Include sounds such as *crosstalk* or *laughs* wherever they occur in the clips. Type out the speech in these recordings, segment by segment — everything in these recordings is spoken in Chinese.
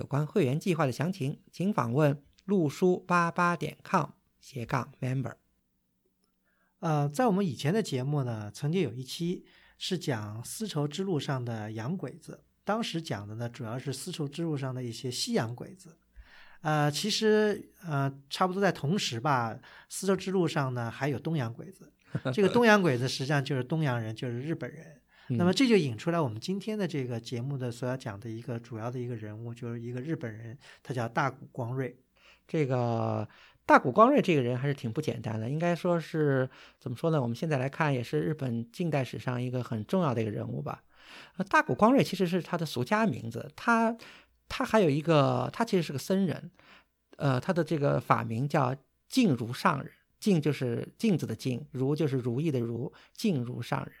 有关会员计划的详情，请访问陆书八八点 com 斜杠 member。呃，在我们以前的节目呢，曾经有一期是讲丝绸之路上的洋鬼子，当时讲的呢，主要是丝绸之路上的一些西洋鬼子。呃，其实呃，差不多在同时吧，丝绸之路上呢还有东洋鬼子。这个东洋鬼子实际上就是东洋人，就是日本人。那么这就引出来我们今天的这个节目的所要讲的一个主要的一个人物，就是一个日本人，他叫大谷光瑞。这个大谷光瑞这个人还是挺不简单的，应该说是怎么说呢？我们现在来看，也是日本近代史上一个很重要的一个人物吧。大谷光瑞其实是他的俗家名字，他他还有一个，他其实是个僧人，呃，他的这个法名叫静如上人，静就是镜子的镜，如就是如意的如，静如上人。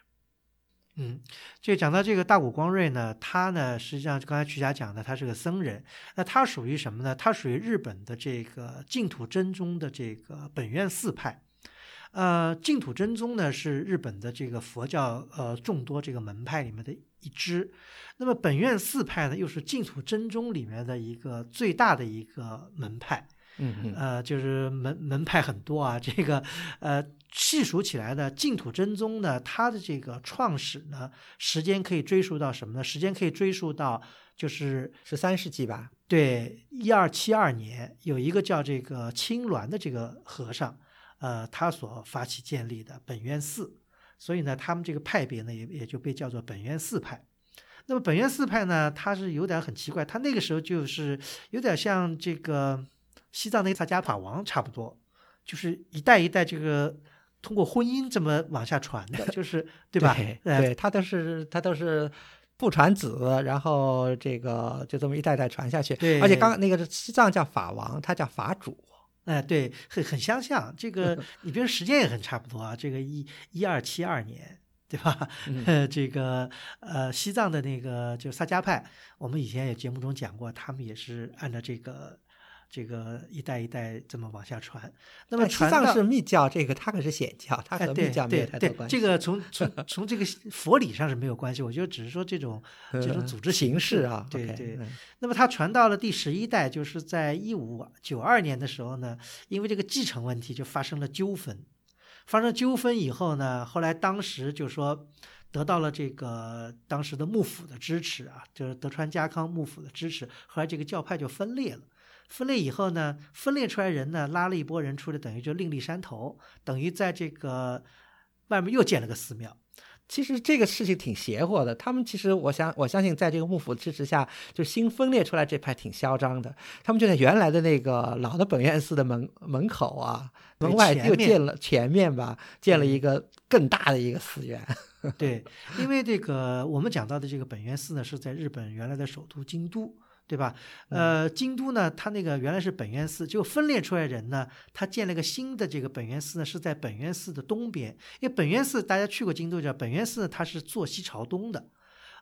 嗯，就讲到这个大谷光瑞呢，他呢实际上刚才曲霞讲的，他是个僧人。那他属于什么呢？他属于日本的这个净土真宗的这个本愿寺派。呃，净土真宗呢是日本的这个佛教呃众多这个门派里面的一支。那么本愿寺派呢，又是净土真宗里面的一个最大的一个门派。嗯呃，就是门门派很多啊，这个呃细数起来呢，净土真宗呢，它的这个创始呢，时间可以追溯到什么呢？时间可以追溯到就是十三世纪吧。对，一二七二年，有一个叫这个青鸾的这个和尚，呃，他所发起建立的本愿寺，所以呢，他们这个派别呢，也也就被叫做本愿寺派。那么本愿寺派呢，它是有点很奇怪，它那个时候就是有点像这个。西藏那萨迦法王差不多，就是一代一代这个通过婚姻这么往下传的，就是对吧？对，他都是他都是不传子，然后这个就这么一代代传下去。对，而且刚那个西藏叫法王，他叫法主。哎，对，很很相像。这个你比如时间也很差不多啊，这个一一二七二年，对吧？*laughs* 这个呃，西藏的那个就萨迦派，我们以前也节目中讲过，他们也是按照这个。这个一代一代这么往下传，那么西藏是密教，这个它可是显教，它和密教没有太多关系。这个从从从这个佛理上是没有关系，我觉得只是说这种 *laughs* 这种组织形式啊。对对。那么它传到了第十一代，就是在一五九二年的时候呢，因为这个继承问题就发生了纠纷。发生纠纷以后呢，后来当时就说得到了这个当时的幕府的支持啊，就是德川家康幕府的支持，后来这个教派就分裂了。分裂以后呢，分裂出来人呢，拉了一波人出来，等于就另立山头，等于在这个外面又建了个寺庙。其实这个事情挺邪乎的。他们其实，我想我相信，在这个幕府支持下，就新分裂出来这派挺嚣张的。他们就在原来的那个老的本愿寺的门门口啊，门外又建了前面吧，建了一个更大的一个寺院。对，*laughs* 因为这个我们讲到的这个本愿寺呢，是在日本原来的首都京都。对吧？呃，京都呢，它那个原来是本愿寺，就分裂出来人呢，他建了个新的这个本愿寺呢，是在本愿寺的东边。因为本愿寺大家去过京都，知道本愿寺它是坐西朝东的，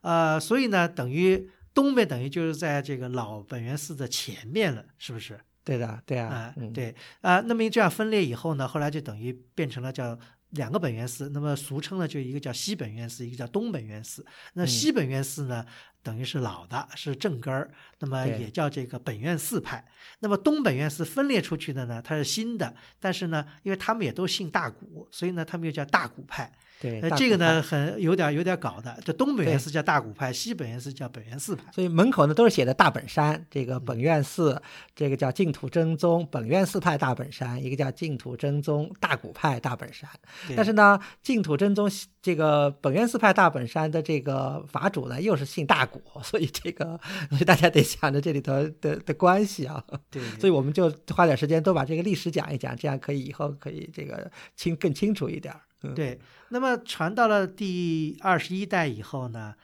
呃，所以呢，等于东边等于就是在这个老本愿寺的前面了，是不是？对的，对啊，对啊。那么这样分裂以后呢，后来就等于变成了叫。两个本源寺，那么俗称呢，就一个叫西本愿寺，一个叫东本愿寺。那西本愿寺呢，等于是老的，是正根儿，那么也叫这个本愿寺派。那么东本愿寺分裂出去的呢，它是新的，但是呢，因为他们也都姓大古，所以呢，他们又叫大古派。对，那这个呢，很有点有点搞的。这东本愿寺叫大古派，西本愿寺叫本愿寺派。所以门口呢都是写的大本山，这个本愿寺，这个叫净土真宗本愿寺派大本山，一个叫净土真宗大古派大本山。但是呢，净土真宗这个本愿寺派大本山的这个法主呢，又是姓大古，所以这个所以大家得想着这里头的的关系啊。对，所以我们就花点时间都把这个历史讲一讲，这样可以以后可以这个清更清楚一点。对，那么传到了第二十一代以后呢，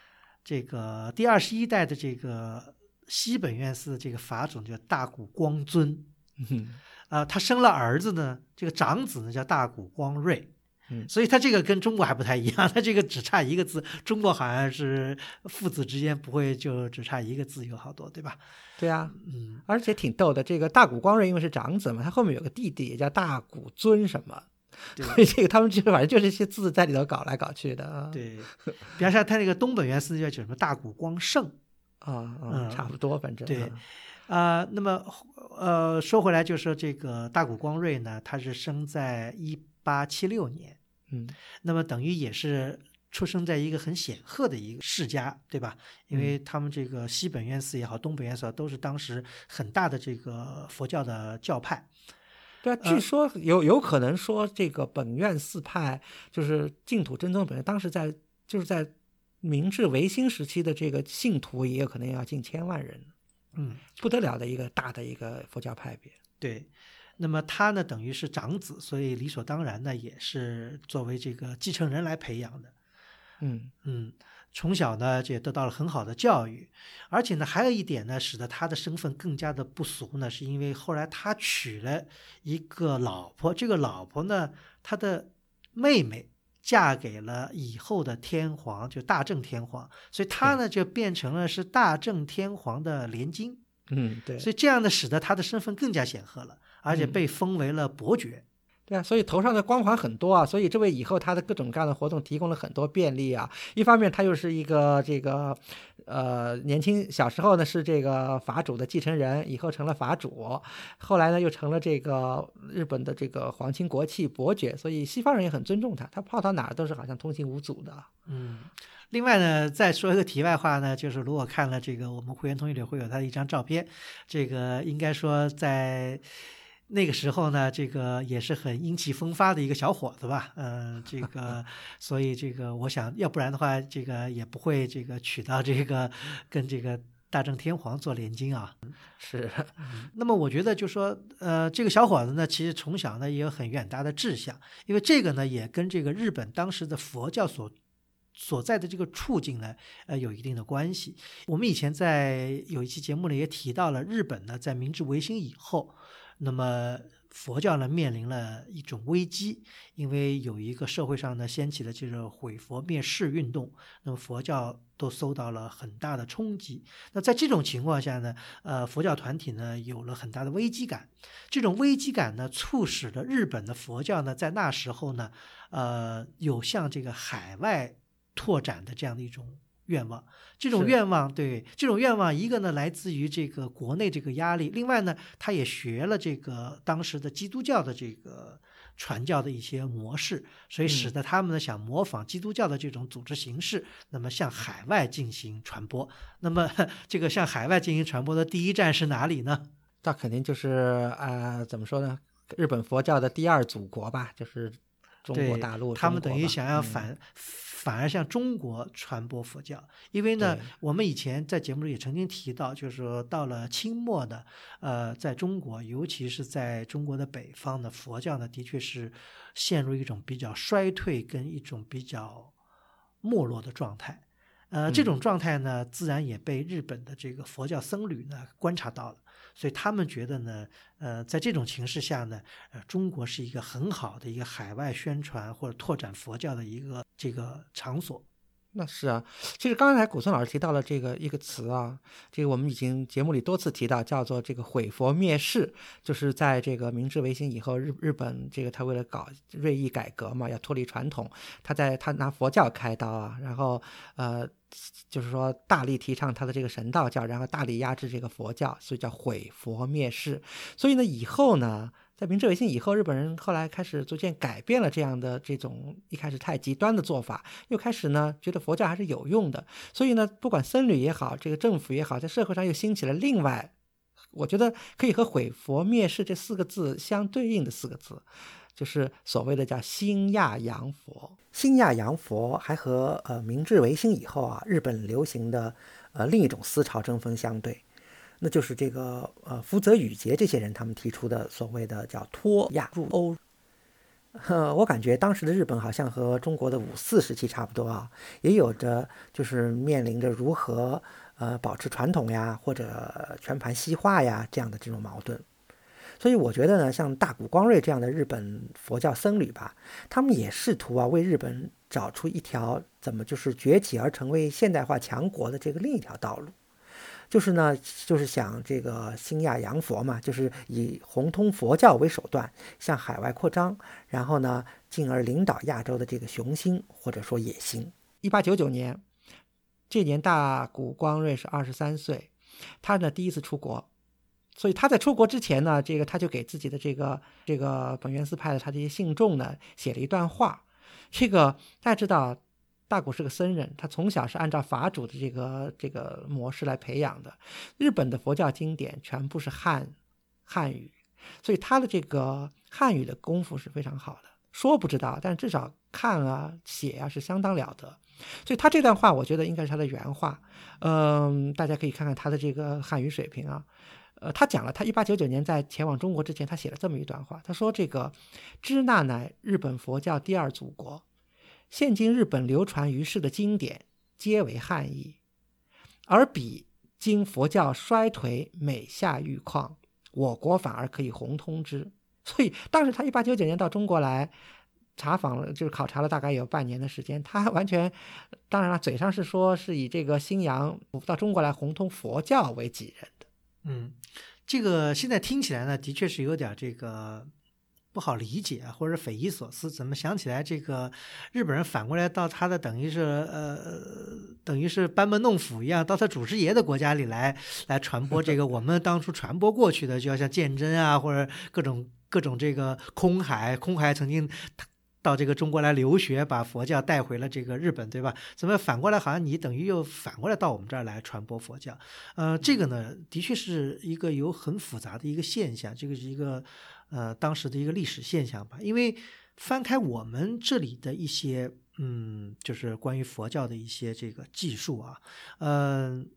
这个第二十一代的这个西本院寺的这个法主叫大谷光尊，嗯啊，他生了儿子呢，这个长子呢叫大谷光瑞。嗯所以他这个跟中国还不太一样，他这个只差一个字，中国好像是父子之间不会就只差一个字有好多，对吧？对啊，嗯，而且挺逗的。这个大谷光瑞因为是长子嘛，他后面有个弟弟也叫大谷尊什么，对 *laughs* 所以这个他们就反正就是一些字在里头搞来搞去的啊。对，比方说他那个东本愿寺叫叫什么大谷光胜，啊啊，嗯差不多，反正对啊啊、那么呃说回来，就说这个大谷光瑞呢，他是生在一八七六年，嗯那么等于也是出生在一个很显赫的一个世家，对吧？因为他们这个西本愿寺也好，东本愿寺都是当时很大的这个佛教的教派。对啊，据说有有可能说这个本院四派就是净土真宗本院，当时在就是在明治维新时期的这个信徒也有可能要近千万人，嗯，不得了的一个大的一个佛教派别。对。那么他呢，等于是长子，所以理所当然呢，也是作为这个继承人来培养的。嗯嗯，从小呢就也得到了很好的教育，而且呢还有一点呢，使得他的身份更加的不俗呢，是因为后来他娶了一个老婆，这个老婆呢，他的妹妹嫁给了以后的天皇，就大正天皇，所以他呢就变成了是大正天皇的连襟，嗯，对，所以这样呢使得他的身份更加显赫了，而且嗯。被封为了伯爵。对啊，所以头上的光环很多啊，所以这为以后他的各种各样的活动提供了很多便利啊。一方面，他又是一个这个，呃，年轻小时候呢是这个法主的继承人，以后成了法主，后来呢又成了这个日本的这个皇亲国戚伯爵，所以西方人也很尊重他，他跑到哪儿都是好像通行无阻的。嗯，另外呢，再说一个题外话呢，就是如果看了这个我们会员通讯里会有他的一张照片，这个应该说在那个时候呢，这个也是很英气风发的一个小伙子吧，嗯、这个 *laughs* 所以这个我想要不然的话，这个也不会这个娶到这个 *laughs* 跟这个大正天皇做连襟啊。是，那么我觉得就说，呃，这个小伙子呢，其实从小呢也有很远大的志向，因为这个呢也跟这个日本当时的佛教所所在的这个处境呢，呃，有一定的关系。我们以前在有一期节目里也提到了，日本呢在明治维新以后，那么佛教呢面临了一种危机，因为有一个社会上呢掀起了这个毁佛灭世运动，那么佛教都受到了很大的冲击。那在这种情况下呢，呃，佛教团体呢有了很大的危机感。这种危机感呢，促使了日本的佛教呢，在那时候呢，呃，有向这个海外拓展的这样的一种愿望。这种愿望，对这种愿望，一个呢来自于这个国内这个压力，另外呢，他也学了这个当时的基督教的这个传教的一些模式，所以使得他们呢想模仿基督教的这种组织形式，那么向海外进行传播。那么这个向海外进行传播的第一站是哪里呢？那肯定就是呃，怎么说呢？日本佛教的第二祖国吧，就是中国大陆。他们等于想要嗯反、而向中国传播佛教，因为呢，我们以前在节目里也曾经提到，就是说到了清末的，呃，在中国，尤其是在中国的北方的，佛教呢的确是陷入一种比较衰退跟一种比较没落的状态。呃，这嗯种状态呢，自然也被日本的这个佛教僧侣呢观察到了，所以他们觉得呢，呃，在这种情势下呢，呃，中国是一个很好的一个海外宣传或者拓展佛教的一个这个场所。那是啊，其实刚才古村老师提到了这个一个词啊，这个我们已经节目里多次提到，叫做这个毁佛灭世，就是在这个明治维新以后，日日本这个他为了搞锐意改革嘛，要脱离传统，他在他拿佛教开刀啊，然后呃，就是说大力提倡他的这个神道教，然后大力压制这个佛教，所以叫毁佛灭世。所以呢，以后呢。在明治维新以后，日本人后来开始逐渐改变了这样的这种一开始太极端的做法，又开始呢觉得佛教还是有用的，所以呢，不管僧侣也好，这个政府也好，在社会上又兴起了另外，我觉得可以和毁佛灭世这四个字相对应的四个字，就是所谓的叫新亚洋佛。新亚洋佛还和呃明治维新以后啊日本流行的呃另一种思潮针锋相对。那就是这个呃福泽谕吉这些人他们提出的所谓的叫脱亚入欧。呃，我感觉当时的日本好像和中国的五四时期差不多啊，也有着就是面临着如何呃保持传统呀，或者全盘西化呀这样的这种矛盾。所以我觉得呢，像大谷光瑞这样的日本佛教僧侣吧，他们也试图啊为日本找出一条怎么就是崛起而成为现代化强国的这个另一条道路。就是呢，就是想这个兴亚洋佛嘛，就是以弘通佛教为手段向海外扩张，然后呢，进而领导亚洲的这个雄心或者说野心。一八九九年，这年大谷光瑞是二十三岁，他呢第一次出国，所以他在出国之前呢，这个他就给自己的这个这个本愿寺派的他这些信众呢写了一段话。这个大家知道。大谷是个僧人，他从小是按照法主的这个这个模式来培养的。日本的佛教经典全部是汉汉语，所以他的这个汉语的功夫是非常好的。说不知道，但至少看啊写啊是相当了得。所以他这段话，我觉得应该是他的原话。嗯，大家可以看看他的这个汉语水平啊。呃，他讲了，他一八九九年在前往中国之前，他写了这么一段话。他说：“这个支那乃日本佛教第二祖国。”现今日本流传于世的经典皆为汉译，而彼今佛教衰颓，每下愈况，我国反而可以宏通之。所以当时他一八九九年到中国来查访了，就是考察了大概有半年的时间，他完全，当然了，嘴上是说是以这个新阳到中国来宏通佛教为己任。嗯，这个现在听起来呢，的确是有点这个。不好理解或者匪夷所思，怎么想起来这个日本人反过来到他的等于是呃等于是班门弄斧一样，到他祖师爷的国家里来来传播这个我们当初传播过去的，就要像鉴真啊或者各种各种这个空海，空海曾经到这个中国来留学，把佛教带回了这个日本，对吧？怎么反过来好像你等于又反过来到我们这儿来传播佛教？呃，这个呢，的确是一个有很复杂的一个现象，这个是一个。呃，当时的一个历史现象吧，因为翻开我们这里的一些，嗯，就是关于佛教的一些这个记述啊，嗯，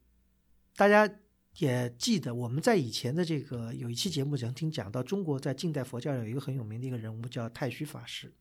大家也记得我们在以前的这个有一期节目曾经讲到，中国在近代佛教有一个很有名的一个人物叫太虚法师。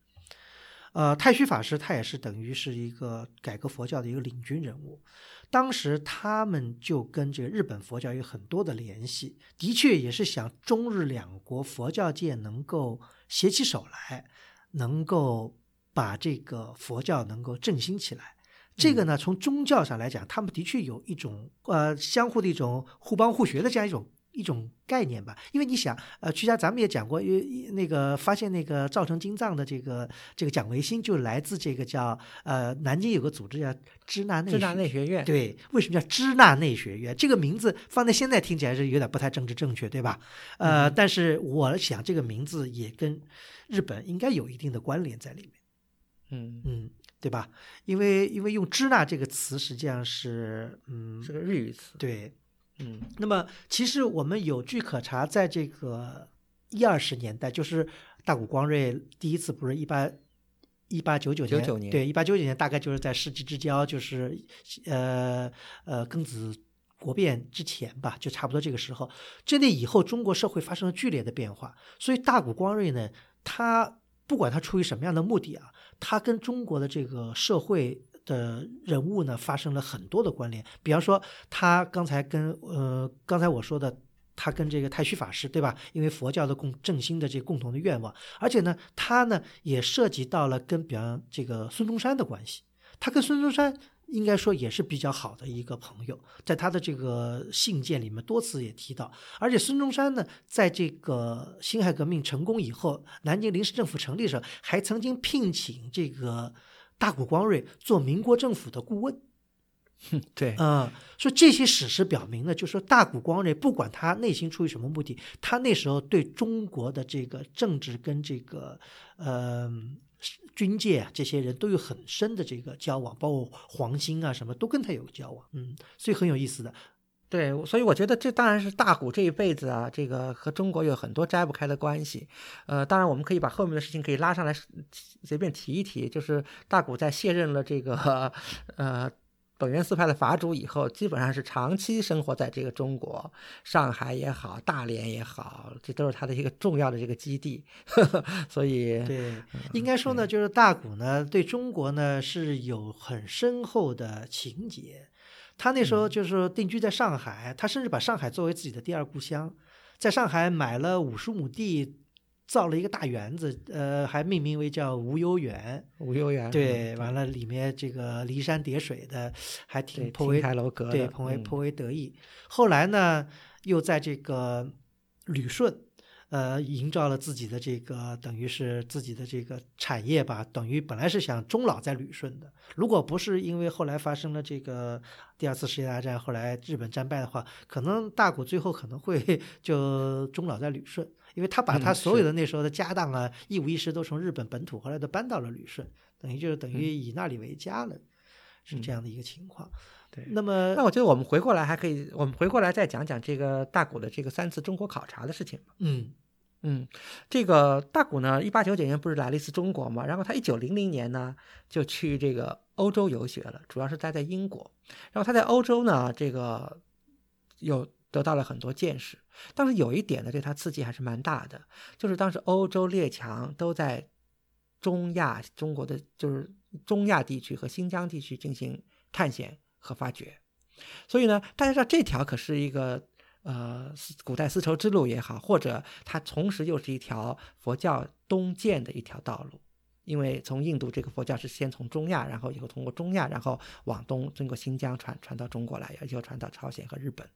呃，太虚法师他也是等于是一个改革佛教的一个领军人物，当时他们就跟这个日本佛教有很多的联系，的确也是想中日两国佛教界能够携起手来，能够把这个佛教能够振兴起来。这个呢，从宗教上来讲，他们的确有一种呃相互的一种互帮互学的这样一种。一种概念吧，因为你想，呃，曲家咱们也讲过，因为那个发现那个造成金藏的这个这个蒋维新就来自这个叫呃南京有个组织叫支那内支那内学院，对，为什么叫支那内学院？这个名字放在现在听起来是有点不太政治正确，对吧？呃，但是我想这个名字也跟日本应该有一定的关联在里面，嗯嗯，对吧？因为因为用支那这个词实际上是嗯是个日语词，对。嗯，那么其实我们有据可查，在这个一二十年代，就是大谷光瑞第一次不是一八一八九九年，对，一八九九年大概就是在世纪之交，就是呃呃庚子国变之前吧，就差不多这个时候。这那以后，中国社会发生了剧烈的变化，所以大谷光瑞呢，他不管他出于什么样的目的啊，他跟中国的这个社会。的人物呢，发生了很多的关联。比方说，他刚才跟呃，刚才我说的，他跟这个太虚法师，对吧？因为佛教的共振兴的这共同的愿望，而且呢，他呢也涉及到了跟比方这个孙中山的关系。他跟孙中山应该说也是比较好的一个朋友，在他的这个信件里面多次也提到。而且孙中山呢，在这个辛亥革命成功以后，南京临时政府成立的时候，还曾经聘请这个。大谷光瑞做民国政府的顾问，*laughs* 对，嗯，所以这些史实表明呢，就说大谷光瑞不管他内心出于什么目的，他那时候对中国的这个政治跟这个呃军界啊这些人都有很深的这个交往，包括黄兴啊什么都跟他有交往，嗯，所以很有意思的。对，所以我觉得这当然是大谷这一辈子啊，这个和中国有很多摘不开的关系。呃，当然我们可以把后面的事情可以拉上来随便提一提，就是大谷在卸任了这个呃本源寺派的法主以后，基本上是长期生活在这个中国，上海也好，大连也好，这都是他的一个重要的这个基地。呵 *laughs* 呵所以，对，应该说呢，就是大谷呢对中国呢是有很深厚的情结。他那时嗯候就是定居在上海，他甚至把上海作为自己的第二故乡，在上海买了五十亩地，造了一个大园子，呃，还命名为叫无忧园。无忧园，对，嗯完了里面这个骊山叠水的，还，挺颇为楼阁，对，颇为嗯颇为得意。后来呢，又在这个旅顺，呃，营造了自己的这个等于是自己的这个产业吧，等于本来是想终老在旅顺的。如果不是因为后来发生了这个第二次世界大战，后来日本战败的话，可能大谷最后可能会 *laughs* 就终老在旅顺，因为他把嗯他所有的那时候的家当啊，一五一十都从日本本土后来都搬到了旅顺，等于就是等于以那里为家了，是这样的一个情况。对。那么那我觉得我们回过来还可以，我们回过来再讲讲这个大谷的这个三次中国考察的事情吧。嗯嗯，这个大谷呢，一八九九年不是来了一次中国嘛，然后他一九零零年呢就去这个欧洲游学了，主要是待在英国。然后他在欧洲呢，这个有得到了很多见识。但是有一点呢，对他刺激还是蛮大的，就是当时欧洲列强都在中亚、中国的就是中亚地区和新疆地区进行探险和发掘。所以呢，大家知道这条可是一个呃古代丝绸之路也好，或者它同时又是一条佛教东渐的一条道路。因为从印度这个佛教是先从中亚，然后以后通过中亚，然后往东经过新疆传传到中国来，以后传到朝鲜和日本。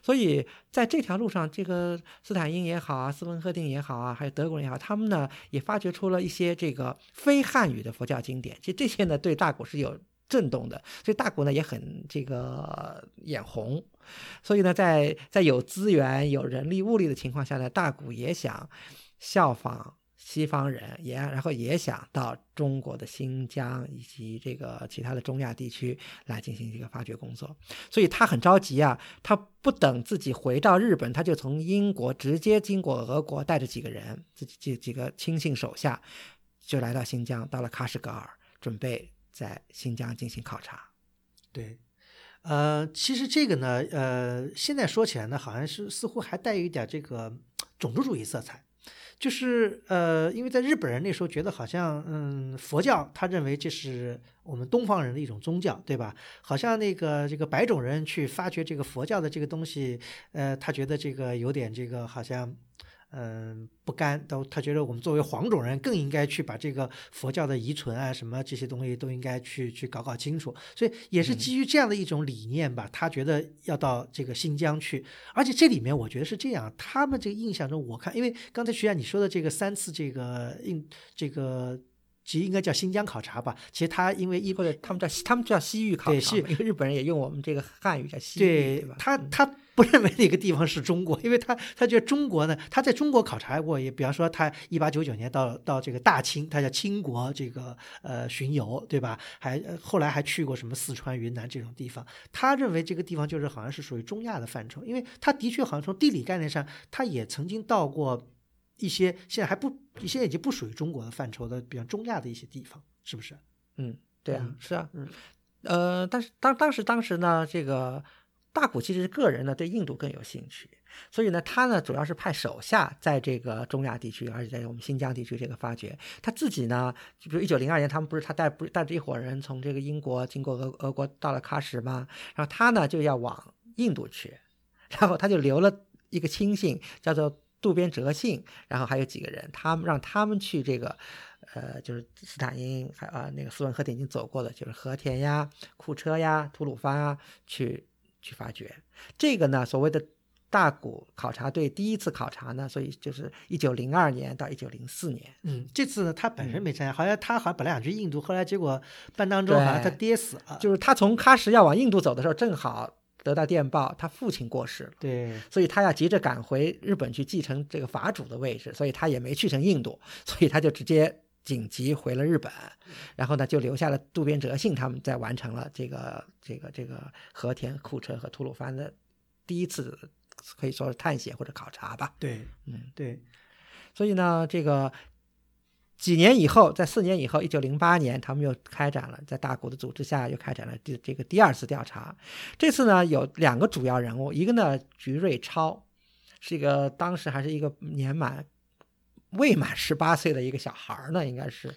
所以在这条路上，这个斯坦因也好啊，斯文赫定也好啊，还有德国人也好，他们呢也发掘出了一些这个非汉语的佛教经典。其实这些呢对大古是有震动的，所以大谷呢也很这个眼红。所以呢，在在有资源、有人力物力的情况下呢，大谷也想效仿西方人，也然后也想到中国的新疆以及这个其他的中亚地区来进行这个发掘工作。所以他很着急啊，他不等自己回到日本，他就从英国直接经过俄国，带着几个人，自己几几个亲信手下，就来到新疆，到了喀什噶尔，准备在新疆进行考察。对，呃，其实这个呢，呃，现在说起来呢，好像是似乎还带有一点这个种族主义色彩。就是呃，因为在日本人那时候觉得好像，嗯，佛教他认为这是我们东方人的一种宗教，对吧？好像那个这个白种人去发掘这个佛教的这个东西，呃，他觉得这个有点这个好像。嗯，不甘，都他觉得我们作为黄种人更应该去把这个佛教的遗存啊，什么这些东西都应该去去搞搞清楚。所以也是基于这样的一种理念吧，他觉得要到这个新疆去。而且这里面我觉得是这样，他们这个印象中，我看，因为刚才徐亚你说的这个三次这个印这个。其实应该叫新疆考察吧。其实他因为一或者他们叫西他们叫西域考对西察嘛，因为日本人也用我们这个汉语叫西域，对吧？他嗯他不认为那个地方是中国，因为他他觉得中国呢，他在中国考察过，也比方说他一八九九年到到这个大清，他叫清国这个呃巡游，对吧？还呃后来还去过什么四川、云南这种地方，他认为这个地方就是好像是属于中亚的范畴，因为他的确好像从地理概念上，他也曾经到过一些现在还不现在已经不属于中国的范畴的，比方中亚的一些地方，是不是？嗯，对啊嗯，是啊，嗯，呃，但是当当时当时呢，这个大谷其实是个人呢对印度更有兴趣，所以呢，他呢主要是派手下在这个中亚地区，而且在我们新疆地区这个发掘。他自己呢，就比如一九零二年，他们不是他带不带着一伙人从这个英国经过俄俄国到了喀什吗？然后他呢就要往印度去，然后他就留了一个亲信，叫做渡边哲信，然后还有几个人，他们让他们去这个。呃，就是斯坦因，还啊那个斯文赫定已经走过的，就是和田呀、库车呀、吐鲁番啊，去去发掘。这个呢，所谓的大谷考察队第一次考察呢，所以就是一九零二年到一九零四年。嗯，这次呢，他本身嗯没参加，好像他好像本来想去印度，后来结果半当中好像他爹死了，就是他从喀什要往印度走的时候，正好得到电报，他父亲过世了。对，所以他要急着赶回日本去继承这个法主的位置，所以他也没去成印度，所以他就直接紧急回了日本，然后呢就留下了渡边哲信他们在完成了这个这个这个和田库车和吐鲁番的第一次可以说是探险或者考察吧，对，嗯，对，所以呢这个。几年以后，在四年以后，一九零八年，他们又开展了在大谷的组织下又开展了第这个第二次调查。这次呢有两个主要人物，一个呢菊瑞超，是一个当时还是一个年满未满十八岁的一个小孩儿呢，应该是，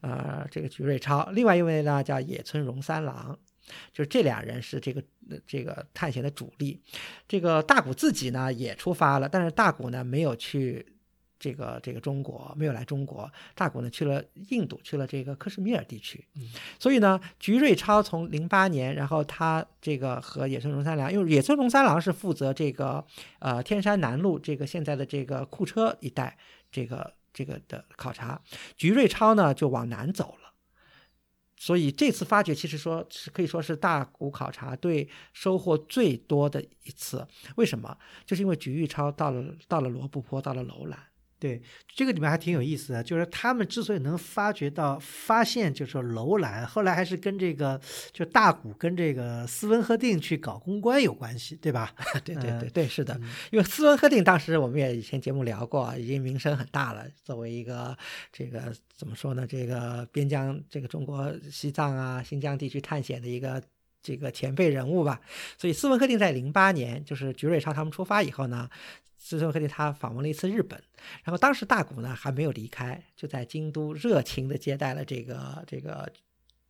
呃，这个菊瑞超。另外一位呢叫野村荣三郎。就是这俩人是这个这个探险的主力。这个大谷自己呢也出发了，但是大谷呢没有去。这个这个中国没有来中国，大谷呢去了印度，去了这个克什米尔地区。所以呢，菊瑞超从零八年，然后他这个和野村荣三郎，因为野村荣三郎是负责这个呃天山南路这个现在的这个库车一带这个这个的考察，菊瑞超呢就往南走了。所以这次发掘其实说是可以说是大古考察队收获最多的一次。为什么？就是因为菊玉超到了到了罗布泊，到了楼兰。对，这个里面还挺有意思的，就是他们之所以能发掘到、发现，就是说楼兰，后来还是跟这个就大谷跟这个斯文赫定去搞公关有关系，对吧？*laughs* 对对对对，是的，因为斯文赫定当时我们也以前节目聊过，已经名声很大了，作为一个这个怎么说呢？这个边疆这个中国西藏啊、新疆地区探险的一个这个前辈人物吧。所以斯文赫定在零八年，就是菊瑞超他们出发以后呢。斯文赫定他访问了一次日本，然后当时大谷呢还没有离开，就在京都热情的接待了这个这个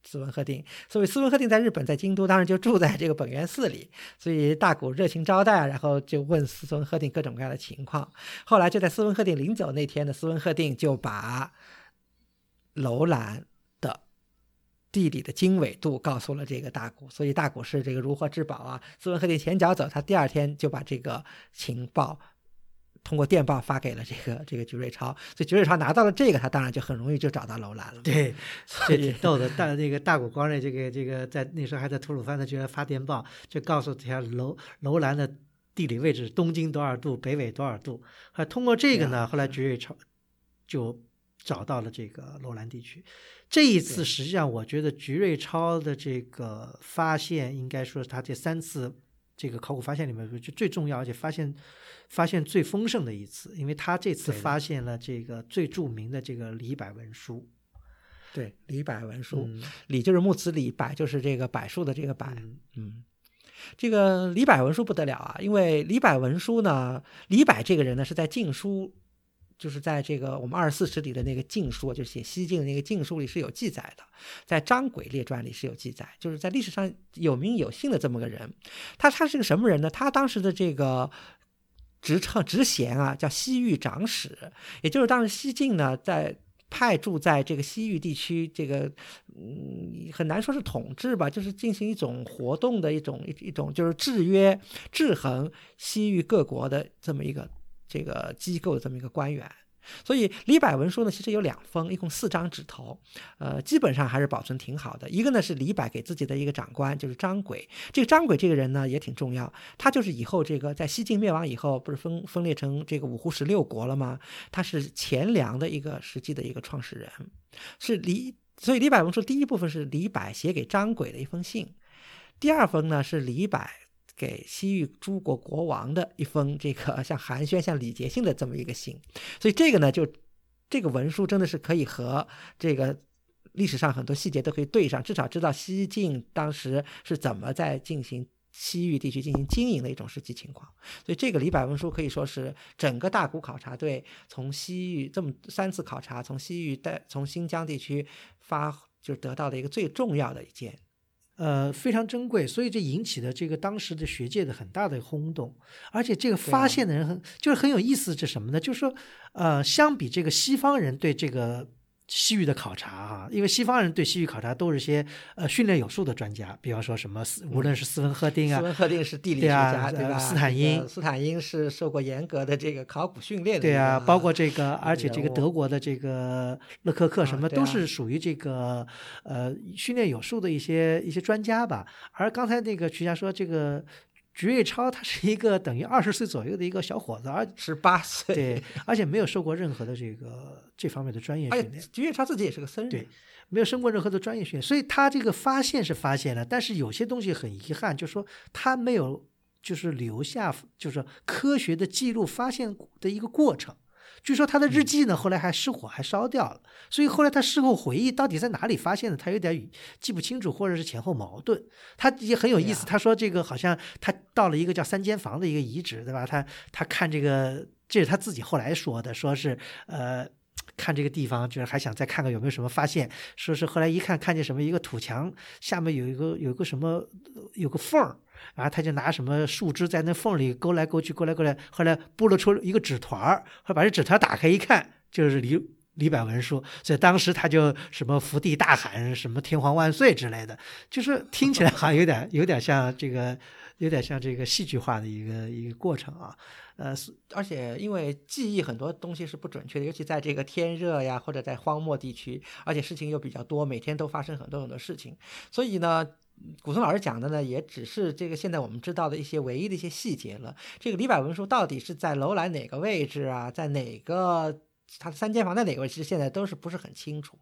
斯文赫定。所以斯文赫定在日本在京都当然就住在这个本愿寺里，所以大谷热情招待，然后就问斯文赫定各种各样的情况。后来就在斯文赫定临走那天呢斯文赫定就把楼兰的地理的经纬度告诉了这个大谷，所以大谷是这个如获至宝啊。斯文赫定前脚走，他第二天就把这个情报。通过电报发给了这个这个菊瑞超，所以菊瑞超拿到了这个，他当然就很容易就找到楼兰了。对，这挺逗的。大那个大谷光瑞，这个这个在那时候还在吐鲁番他，居然发电报，就告诉下楼楼兰的地理位置，东经多少度，北纬多少度。还通过这个呢，后来菊瑞超就找到了这个楼兰地区。这一次实际上，我觉得菊瑞超的这个发现，应该说是他这三次这个考古发现里面就最重要，而且发现。发现最丰盛的一次，因为他这次发现了这个最著名的这个李柏文书。对，李柏文书，李就是木子李，柏就是这个柏树的这个柏。嗯，这个李柏文书不得了啊，因为李柏文书呢，李柏这个人呢是在《晋书》，就是在这个我们二十四史里的那个《晋书》，就是写西晋的那个《晋书》里是有记载的，在《张轨列传》里是有记载，就是在历史上有名有姓的这么个人。他他是个什么人呢？他当时的这个。职称职衔啊，叫西域长史，也就是当时西晋呢，在派驻在这个西域地区，这个嗯，很难说是统治吧，就是进行一种活动的一种一一种，就是制约、制衡西域各国的这么一个这个机构的这么一个官员。所以李柏文书呢，其实有两封，一共四张纸头，呃，基本上还是保存挺好的。一个呢是李柏给自己的一个长官，就是张轨。这个张轨这个人呢也挺重要，他就是以后这个在西晋灭亡以后，不是分分裂成这个五胡十六国了吗？他是钱粮的一个实际的一个创始人，是李。所以李柏文书第一部分是李柏写给张轨的一封信，第二封呢是李柏。给西域诸国国王的一封这个 *laughs* 像寒暄、像礼节性的这么一个信，所以这个呢，就这个文书真的是可以和这个历史上很多细节都可以对上，至少知道西晋当时是怎么在进行西域地区进行经营的一种实际情况。所以这个李柏文书可以说是整个大古考察队从西域这么三次考察，从西域带从新疆地区发就得到的一个最重要的一件。呃，非常珍贵，所以这引起了这个当时的学界的很大的轰动，而且这个发现的人很就是很有意思，是什么呢？就是说，呃，相比这个西方人对这个。西域的考察啊，因为西方人对西域考察都是些呃训练有素的专家，比方说什么斯，无论是斯文赫定啊，斯文赫定是地理学家对吧？斯坦因，斯坦因是受过严格的这个考古训练的。对啊，包括这个，而且这个德国的这个勒克克什么都是属于这个呃训练有素的一些一些专家吧。而刚才那个曲霞说这个。菊瑞超他是一个等于二十岁左右的一个小伙子，而十八岁，对，而且没有受过任何的这个这方面的专业训练。菊瑞超自己也是个僧人，对，没有受过任何的专业训练，所以他这个发现是发现了，但是有些东西很遗憾，就是说他没有就是留下就是科学的记录发现的一个过程。据说他的日记呢，后来还失火，还烧掉了。所以后来他事后回忆，到底在哪里发现的，他有点记不清楚，或者是前后矛盾。他也很有意思，他说这个好像他到了一个叫三间房的一个遗址，对吧？他他看这个，这是他自己后来说的，说是呃，看这个地方，就是还想再看看有没有什么发现。说是后来一看，看见什么一个土墙下面有一个有个什么有个缝儿，然后他就拿什么树枝在那缝里勾来勾去，勾来勾来。后来拨了出一个纸团儿，后来把这纸团打开一看，就是李李百文书。所以当时他就什么伏地大喊什么天皇万岁之类的，就是听起来好像有点有点像这个有点像这个戏剧化的一个一个过程啊。呃，而且因为记忆很多东西是不准确的，尤其在这个天热呀，或者在荒漠地区，而且事情又比较多，每天都发生很多很多事情，所以呢，古松老师讲的呢，也只是这个现在我们知道的一些唯一的一些细节了。这个李百文书到底是在楼兰哪个位置啊，在哪个他的三间房在哪个位置，其实现在都是不是很清楚。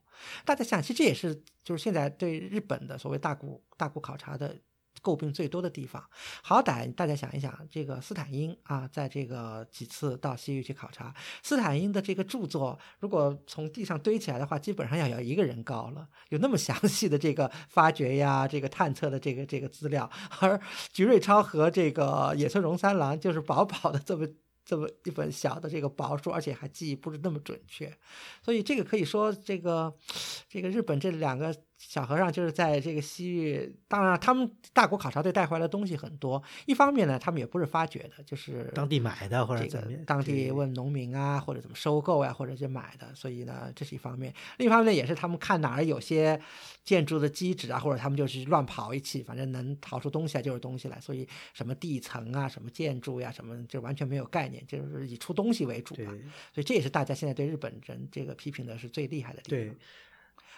大家想，其实这也是就是现在对日本的所谓大古大古考察的。诟病最多的地方，好歹大家想一想，这个斯坦因啊，在这个几次到西域去考察，斯坦因的这个著作，如果从地上堆起来的话，基本上要有一个人高了，有那么详细的这个发掘呀，这个探测的这个这个资料，而菊瑞超和这个野村荣三郎就是薄薄的这么。这么一本小的这个薄书，而且还记忆不是那么准确，所以这个可以说，这个这个日本这两个小和尚就是在这个西域，当然他们大国考察队带回来的东西很多。一方面呢，他们也不是发掘的，就是当地买的或者怎么，当地问农民啊，或者怎么收购呀，或者就买的。所以呢，这是一方面。另一方面呢，也是他们看哪儿有些建筑的基址啊，或者他们就是乱跑一气，反正能淘出东西来就是东西来。所以什么地层啊，什么建筑呀，什么就完全没有概念。就是以出东西为主嘛，所以这也是大家现在对日本人这个批评的是最厉害的地方。对，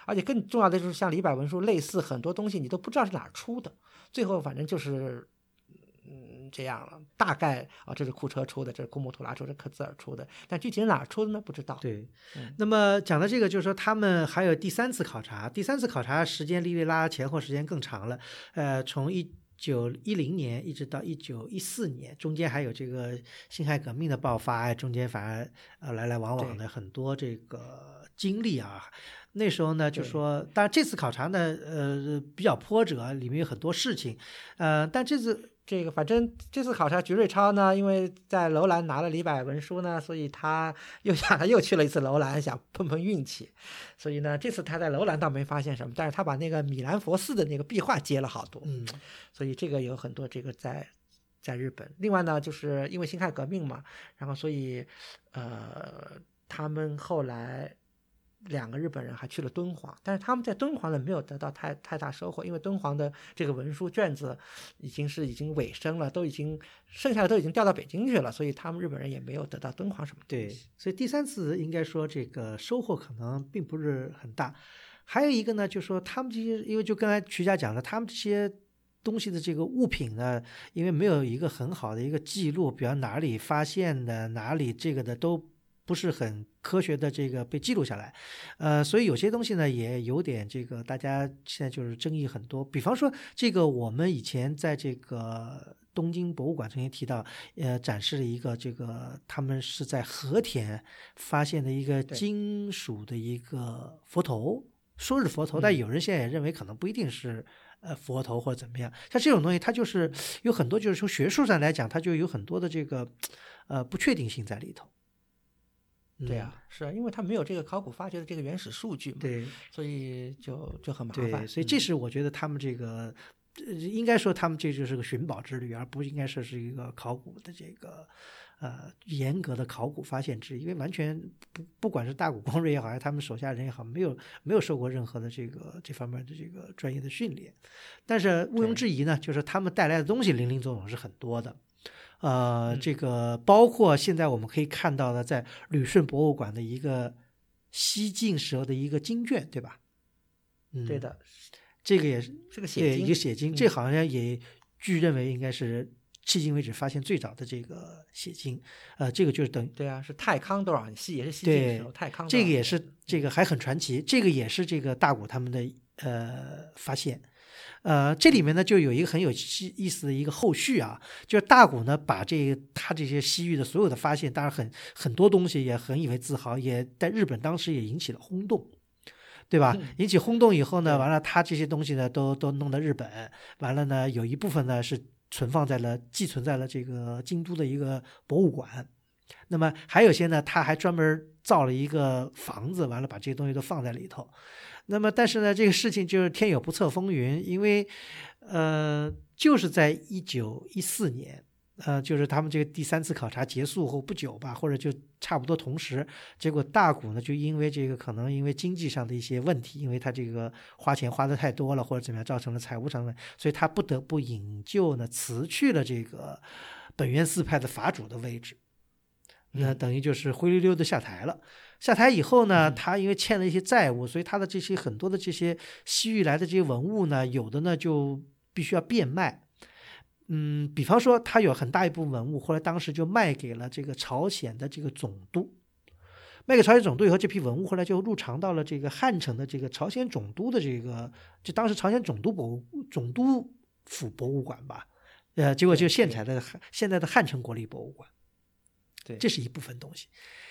而且更重要的就是像李百文书类似很多东西，你都不知道是哪儿出的，最后反正就是嗯这样了。大概啊，这是库车出的，这是库木图拉出的，科兹尔出的，但具体是哪儿出的呢？不知道。对，那么讲的这个就是说，他们还有第三次考察，第三次考察时间，利利拉前后时间更长了，呃，从一。九一零年一直到一九一四年，中间还有这个辛亥革命的爆发，中间反而呃来来往往的很多这个经历啊。那时候呢，就说，当然这次考察呢，呃，比较波折，里面有很多事情，呃，但这次。这个反正这次考察，菊瑞超呢，因为在楼兰拿了李百文书呢，所以他又想他又去了一次楼兰，想碰碰运气。所以呢，这次他在楼兰倒没发现什么，但是他把那个米兰佛寺的那个壁画接了好多。嗯，所以这个有很多这个在在日本。另外呢，就是因为辛亥革命嘛，然后所以呃，他们后来。两个日本人还去了敦煌，但是他们在敦煌呢没有得到太太大收获，因为敦煌的这个文书卷子已经是已经尾声了，都已经剩下的都已经调到北京去了，所以他们日本人也没有得到敦煌什么。对，所以第三次应该说这个收获可能并不是很大。还有一个呢，就是说他们这些，因为就刚才徐家讲的，他们这些东西的这个物品呢，因为没有一个很好的一个记录，比方哪里发现的，哪里这个的都。不是很科学的这个被记录下来，呃，所以有些东西呢也有点这个，大家现在就是争议很多。比方说，这个我们以前在这个东京博物馆曾经提到，呃，展示了一个这个他们是在和田发现的一个金属的一个佛头，说是佛头，但有人现在也认为可能不一定是呃佛头或者怎么样。像这种东西，它就是有很多，就是从学术上来讲，它就有很多的这个呃不确定性在里头。对啊，是啊，因为他没有这个考古发掘的这个原始数据嘛，对，所以就就很麻烦。所以这是我觉得他们这个，应该说他们这就是个寻宝之旅，而不应该说是一个考古的这个呃严格的考古发现之，因为完全不不管是大古光瑞也好，还是他们手下人也好，没有没有受过任何的这个这方面的这个专业的训练。但是毋庸置疑呢，就是他们带来的东西林林总总是很多的。呃，这个包括现在我们可以看到的，在旅顺博物馆的一个西晋时候的一个经卷，对吧？嗯，对的，这个也是这个写经，一个写经，这好像也据认为应该是迄今为止发现最早的这个写经。呃，这个就是等对啊，是太康多少西也是西晋时候太康，这个也是这个还很传奇，这个也是这个大古他们的呃发现。呃，这里面呢就有一个很有意思的一个后续啊，就是大古呢把这他这些西域的所有的发现，当然很很多东西也很以为自豪，也在日本当时也引起了轰动，对吧？引起轰动以后呢，完了他这些东西呢都都弄到日本，完了呢有一部分呢是存放在了寄存在了这个京都的一个博物馆。那么还有些呢，他还专门造了一个房子，完了把这些东西都放在里头。那么但是呢，这个事情就是天有不测风云，因为呃，就是在一九一四年。呃，就是他们这个第三次考察结束后不久吧，或者就差不多同时，结果大谷呢就因为这个可能因为经济上的一些问题，因为他这个花钱花的太多了或者怎么样，造成了财务上的，所以他不得不引咎呢辞去了这个本愿寺派的法主的位置，那等于就是灰溜溜的下台了。下台以后呢，他因为欠了一些债务，所以他的这些很多的这些西域来的这些文物呢，有的呢就必须要变卖。嗯，比方说，他有很大一部分文物，后来当时就卖给了这个朝鲜的这个总督，卖给朝鲜总督以后，这批文物后来就入藏到了这个汉城的这个朝鲜总督的这个，就当时朝鲜总督博物总督府博物馆吧，呃，结果就现在的现在的汉城国立博物馆，对，这是一部分东西，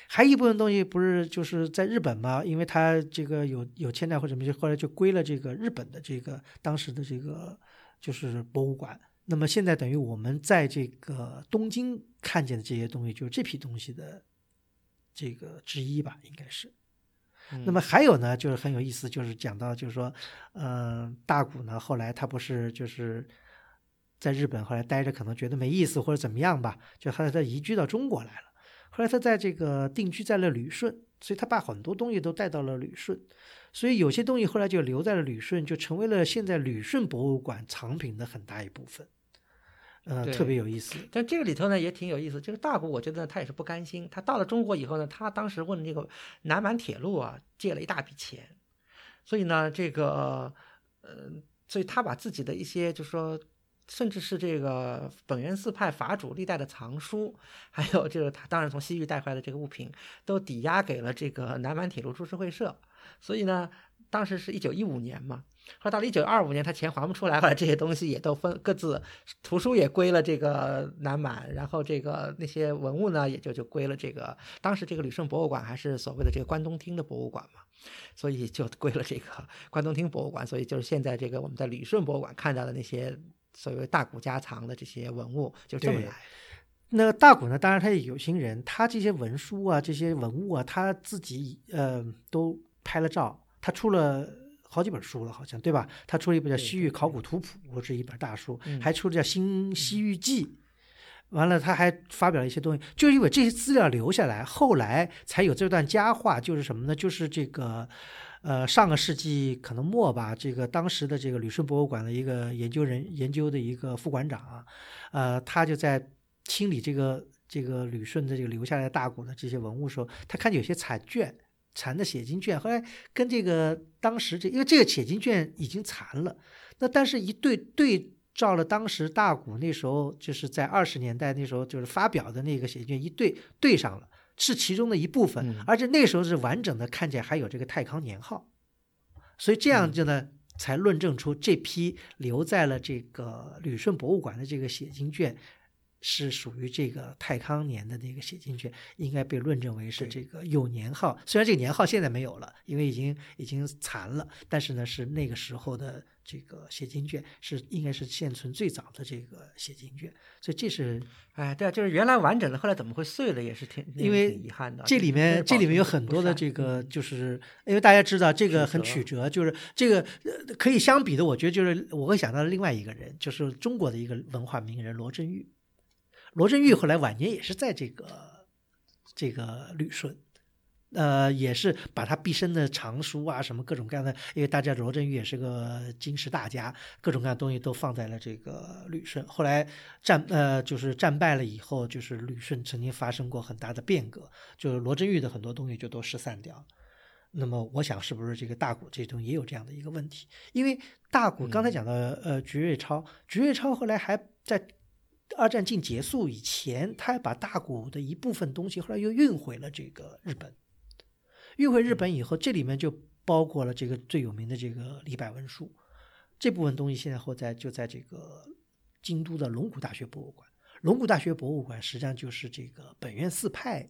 还有一部分东西不是就是在日本嘛，因为他这个有有欠债或者什么，就后来就归了这个日本的这个当时的这个就是博物馆。那么现在等于我们在这个东京看见的这些东西，就是这批东西的这个之一吧，应该是。那么还有呢，就是很有意思，就是讲到就是说，嗯，大谷呢后来他不是就是在日本后来待着，可能觉得没意思或者怎么样吧，就后来他移居到中国来了。后来他在这个定居在了旅顺，所以他把很多东西都带到了旅顺。所以有些东西后来就留在了旅顺，就成为了现在旅顺博物馆藏品的很大一部分。呃，特别有意思。但这个里头呢也挺有意思。这个大谷，我觉得他也是不甘心。他到了中国以后呢，他当时问这个南满铁路啊借了一大笔钱，所以呢，这个呃，所以他把自己的一些，就是说，甚至是这个本源寺派法主历代的藏书，还有就是他当然从西域带回来的这个物品，都抵押给了这个南满铁路株式会社。所以呢，当时是一九一五年嘛。后来到了一九二五年，他钱还不出来，了这些东西也都分各自，图书也归了这个南满，然后这个那些文物呢，也就就归了这个当时这个旅顺博物馆还是所谓的这个关东厅的博物馆嘛，所以就归了这个关东厅博物馆，所以就是现在这个我们在旅顺博物馆看到的那些所谓大古家藏的这些文物，就这么来。那大古呢，当然他也有心人，他这些文书啊，这些文物啊，他自己呃都拍了照，他出了。好几本书了，好像对吧？他出了一本叫《西域考古图谱》，是一本大书，还出了叫《新西域记》。完了，他还发表了一些东西，就因为这些资料留下来，后来才有这段佳话。就是什么呢？就是这个，呃，上个世纪可能末吧，这个当时的这个旅顺博物馆的一个研究人研究的一个副馆长，呃，他就在清理这个这个旅顺的这个留下来的大古的这些文物时候，他看见有些残卷。残的写经卷，后来跟这个当时这，因为这个写经卷已经残了，那但是一对对照了当时大古那时候就是在二十年代那时候就是发表的那个写经卷一对对上了，是其中的一部分，而且那时候是完整的，看见还有这个太康年号，所以这样就呢才论证出这批留在了这个旅顺博物馆的这个写经卷。是属于这个太康年的那个写经卷，应该被论证为是这个有年号。虽然这个年号现在没有了，因为已经已经残了，但是呢，是那个时候的这个写经卷，是应该是现存最早的这个写经卷。所以这是，哎，对啊，就是原来完整的，后来怎么会碎了，也是挺因为遗憾的。这里面这里面有很多的这个，就是因为大家知道这个很曲折，就是这个可以相比的，我觉得就是我会想到另外一个人，就是中国的一个文化名人罗振玉。罗振玉后来晚年也是在这个这个旅顺，呃，也是把他毕生的藏书啊，什么各种各样的，因为大家罗振玉也是个金石大家，各种各样的东西都放在了这个旅顺。后来战呃就是战败了以后，就是旅顺曾经发生过很大的变革，就是罗振玉的很多东西就都失散掉。那么我想是不是这个大鼓这东西也有这样的一个问题？因为大鼓刚才讲到呃菊瑞超，菊瑞超后来还在。二战近结束以前，他还把大鼓的一部分东西后来又运回了这个日本。运回日本以后，这里面就包括了这个最有名的这个李白文书。这部分东西现在后在就在这个京都的龙谷大学博物馆。龙谷大学博物馆实际上就是这个本愿寺派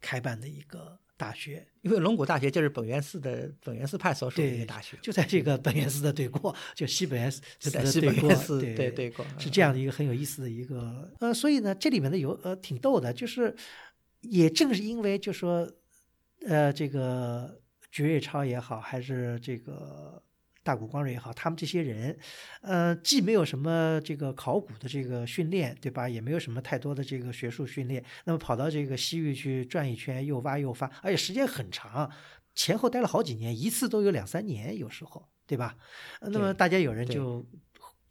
开办的一个。大学，因为龙谷大学就是本愿寺的本愿寺派所属的一个大学，就在这个本愿寺的对过，就西本源寺在西本源寺对对过，是这样的一个很有意思的一个呃，所以呢，这里面的有呃挺逗的，就是也正是因为就说，呃，这个绝瑞超也好，还是这个大谷光瑞也好，他们这些人，呃，既没有什么这个考古的这个训练，对吧？也没有什么太多的这个学术训练，那么跑到这个西域去转一圈，又挖又发，而且时间很长，前后待了好几年，一次都有两三年，有时候，对吧？那么大家有人就。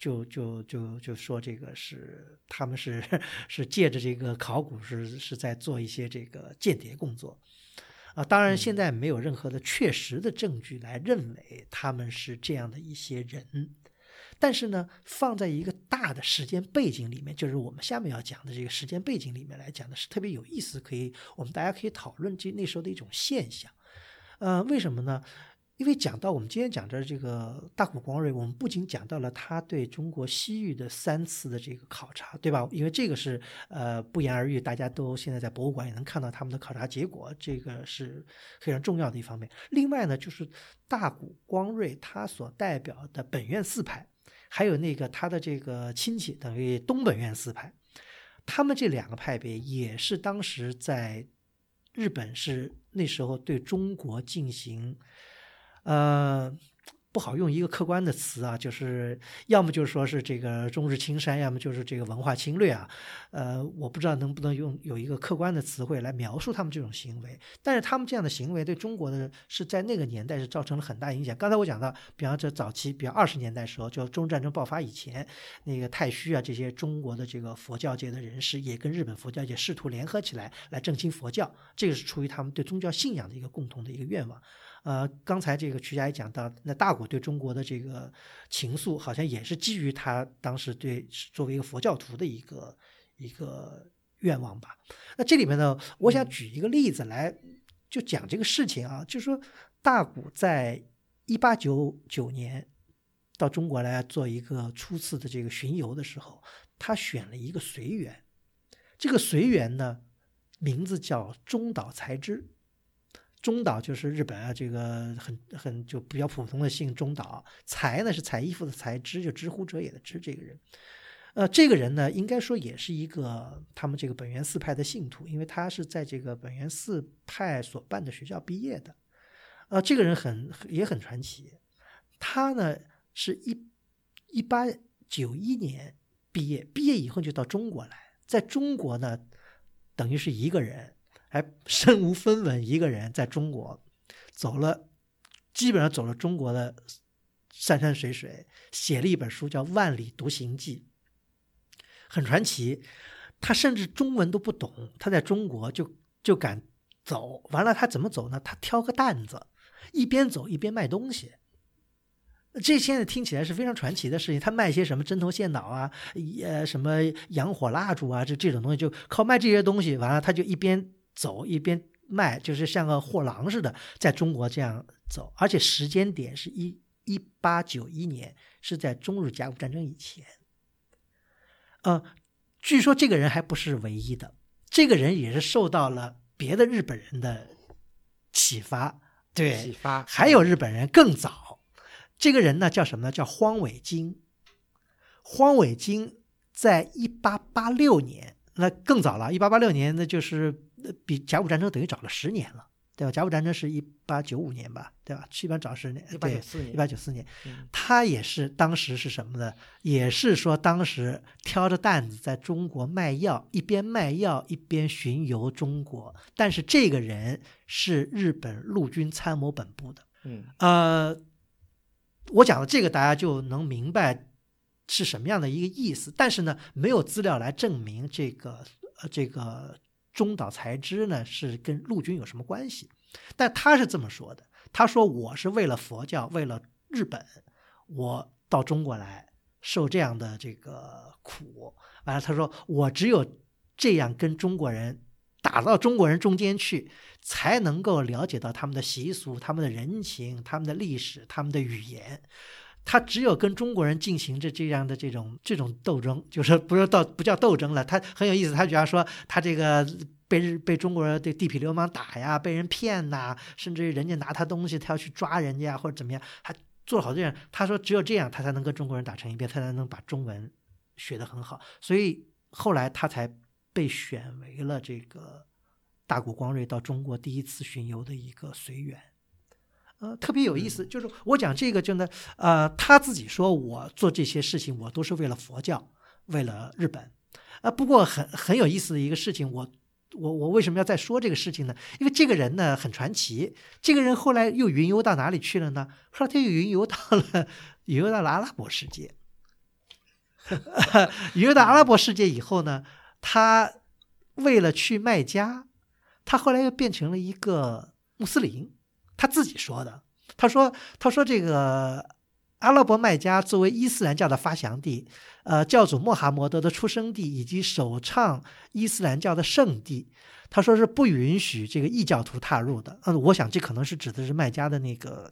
就就就就说这个是他们是 *laughs* 是借着这个考古是是在做一些这个间谍工作，啊，当然现在没有任何的确实的证据来认为他们是这样的一些人，但是呢，放在一个大的时间背景里面，就是我们下面要讲的这个时间背景里面来讲的是特别有意思，可以我们大家可以讨论这那时候的一种现象，呃，为什么呢？因为讲到我们今天讲的这个大谷光瑞，我们不仅讲到了他对中国西域的三次的这个考察，对吧？因为这个是呃不言而喻，大家都现在在博物馆也能看到他们的考察结果，这个是非常重要的一方面。另外呢，就是大谷光瑞他所代表的本院四派，还有那个他的这个亲戚，等于东本院四派，他们这两个派别也是当时在日本是那时候对中国进行。呃，不好用一个客观的词啊，就是要么就是说是这个中日青山，要么就是这个文化侵略啊。呃，我不知道能不能用有一个客观的词汇来描述他们这种行为。但是他们这样的行为对中国的是在那个年代是造成了很大影响。刚才我讲到，比方说早期，比如二十年代时候，就中日战争爆发以前，那个太虚啊这些中国的这个佛教界的人士也跟日本佛教界试图联合起来来振兴佛教，这个是出于他们对宗教信仰的一个共同的一个愿望。呃，刚才这个曲家也讲到，那大谷对中国的这个情愫，好像也是基于他当时对作为一个佛教徒的一个一个愿望吧。那这里面呢，我想举一个例子来就讲这个事情啊，就是说大古在一八九九年到中国来做一个初次的这个巡游的时候，他选了一个随员，这个随员呢名字叫中岛才之。中岛就是日本啊，这个很很就比较普通的姓中岛。才呢是裁衣服的裁，知就知乎者也的知这个人。呃，这个人呢，应该说也是一个他们这个本源寺派的信徒，因为他是在这个本源寺派所办的学校毕业的。呃，这个人很也很传奇。他呢是一一八九一年毕业，毕业以后就到中国来，在中国呢等于是一个人。还身无分文，一个人在中国走了，基本上走了中国的山山水水，写了一本书叫《万里独行记》，很传奇。他甚至中文都不懂，他在中国就就敢走。完了，他怎么走呢？他挑个担子，一边走一边卖东西。这现在听起来是非常传奇的事情。他卖些什么针头线脑啊，呃，什么洋火蜡烛啊，这这种东西，就靠卖这些东西。完了，他就一边。走一边卖，就是像个货郎似的，在中国这样走，而且时间点是一一八九一年，是在中日甲午战争以前。呃，据说这个人还不是唯一的，这个人也是受到了别的日本人的启发，对，启发。还有日本人更早，这个人呢叫什么呢？叫荒尾经。荒尾经在一八八六年，那更早了，一八八六年，那就是。比甲午战争等于早了十年了，对吧？甲午战争是一八九五年吧，对吧？一般早十年，一八九四年，一八九四年，他也是当时是什么呢？也是说当时挑着担子在中国卖药，一边卖药一边巡游中国。但是这个人是日本陆军参谋本部的，嗯，呃，我讲的这个大家就能明白是什么样的一个意思。但是呢，没有资料来证明这个，呃，这个。中岛才知呢是跟陆军有什么关系？但他是这么说的：“他说我是为了佛教，为了日本，我到中国来受这样的这个苦。完了，他说我只有这样跟中国人打到中国人中间去，才能够了解到他们的习俗、他们的人情、他们的历史、他们的语言。他只有跟中国人进行着这样的这种这种斗争，就是不是到不叫斗争了。他很有意思，他比方说他这个被日被中国人的地痞流氓打呀，被人骗呐，甚至于人家拿他东西，他要去抓人家或者怎么样，他做了好多样。他说只有这样，他才能跟中国人打成一片，他才能把中文学得很好。所以后来他才被选为了这个。大谷光瑞到中国第一次巡游的一个随员。呃，特别有意思，就是我讲这个，就呢，呃，他自己说我做这些事情，我都是为了佛教，为了日本。啊，不过很很有意思的一个事情，我我我为什么要再说这个事情呢？因为这个人呢很传奇，这个人后来又云游到哪里去了呢？后来他又云游到了云游到了阿拉伯世界。*laughs* 云游到阿拉伯世界以后呢，他为了去麦加，他后来又变成了一个穆斯林。他自己说的，他说：“他说这个阿拉伯麦加作为伊斯兰教的发祥地，呃，教主穆罕默德的出生地以及首倡伊斯兰教的圣地，他说是不允许这个异教徒踏入的。嗯，我想这可能是指的是麦加的那个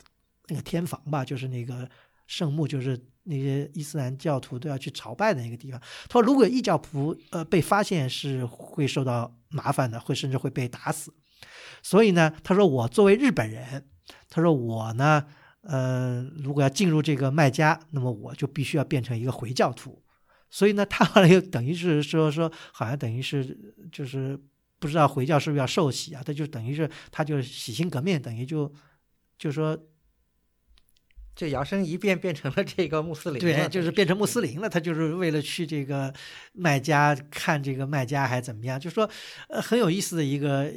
那个天房吧，就是那个圣墓，就是那些伊斯兰教徒都要去朝拜的那个地方。他说，如果异教徒呃被发现，是会受到麻烦的，会甚至会被打死。”所以呢，他说我作为日本人，他说我呢，呃，如果要进入这个麦加，那么我就必须要变成一个回教徒。所以呢，他后来又等于是说说，好像等于是就是不知道回教是不是要受洗啊？他就等于是他就洗心革面，等于就就说这摇身一变变成了这个穆斯林，对，就是变成穆斯林了。他就是为了去这个麦加看这个麦加还怎么样？就说呃很有意思的一个。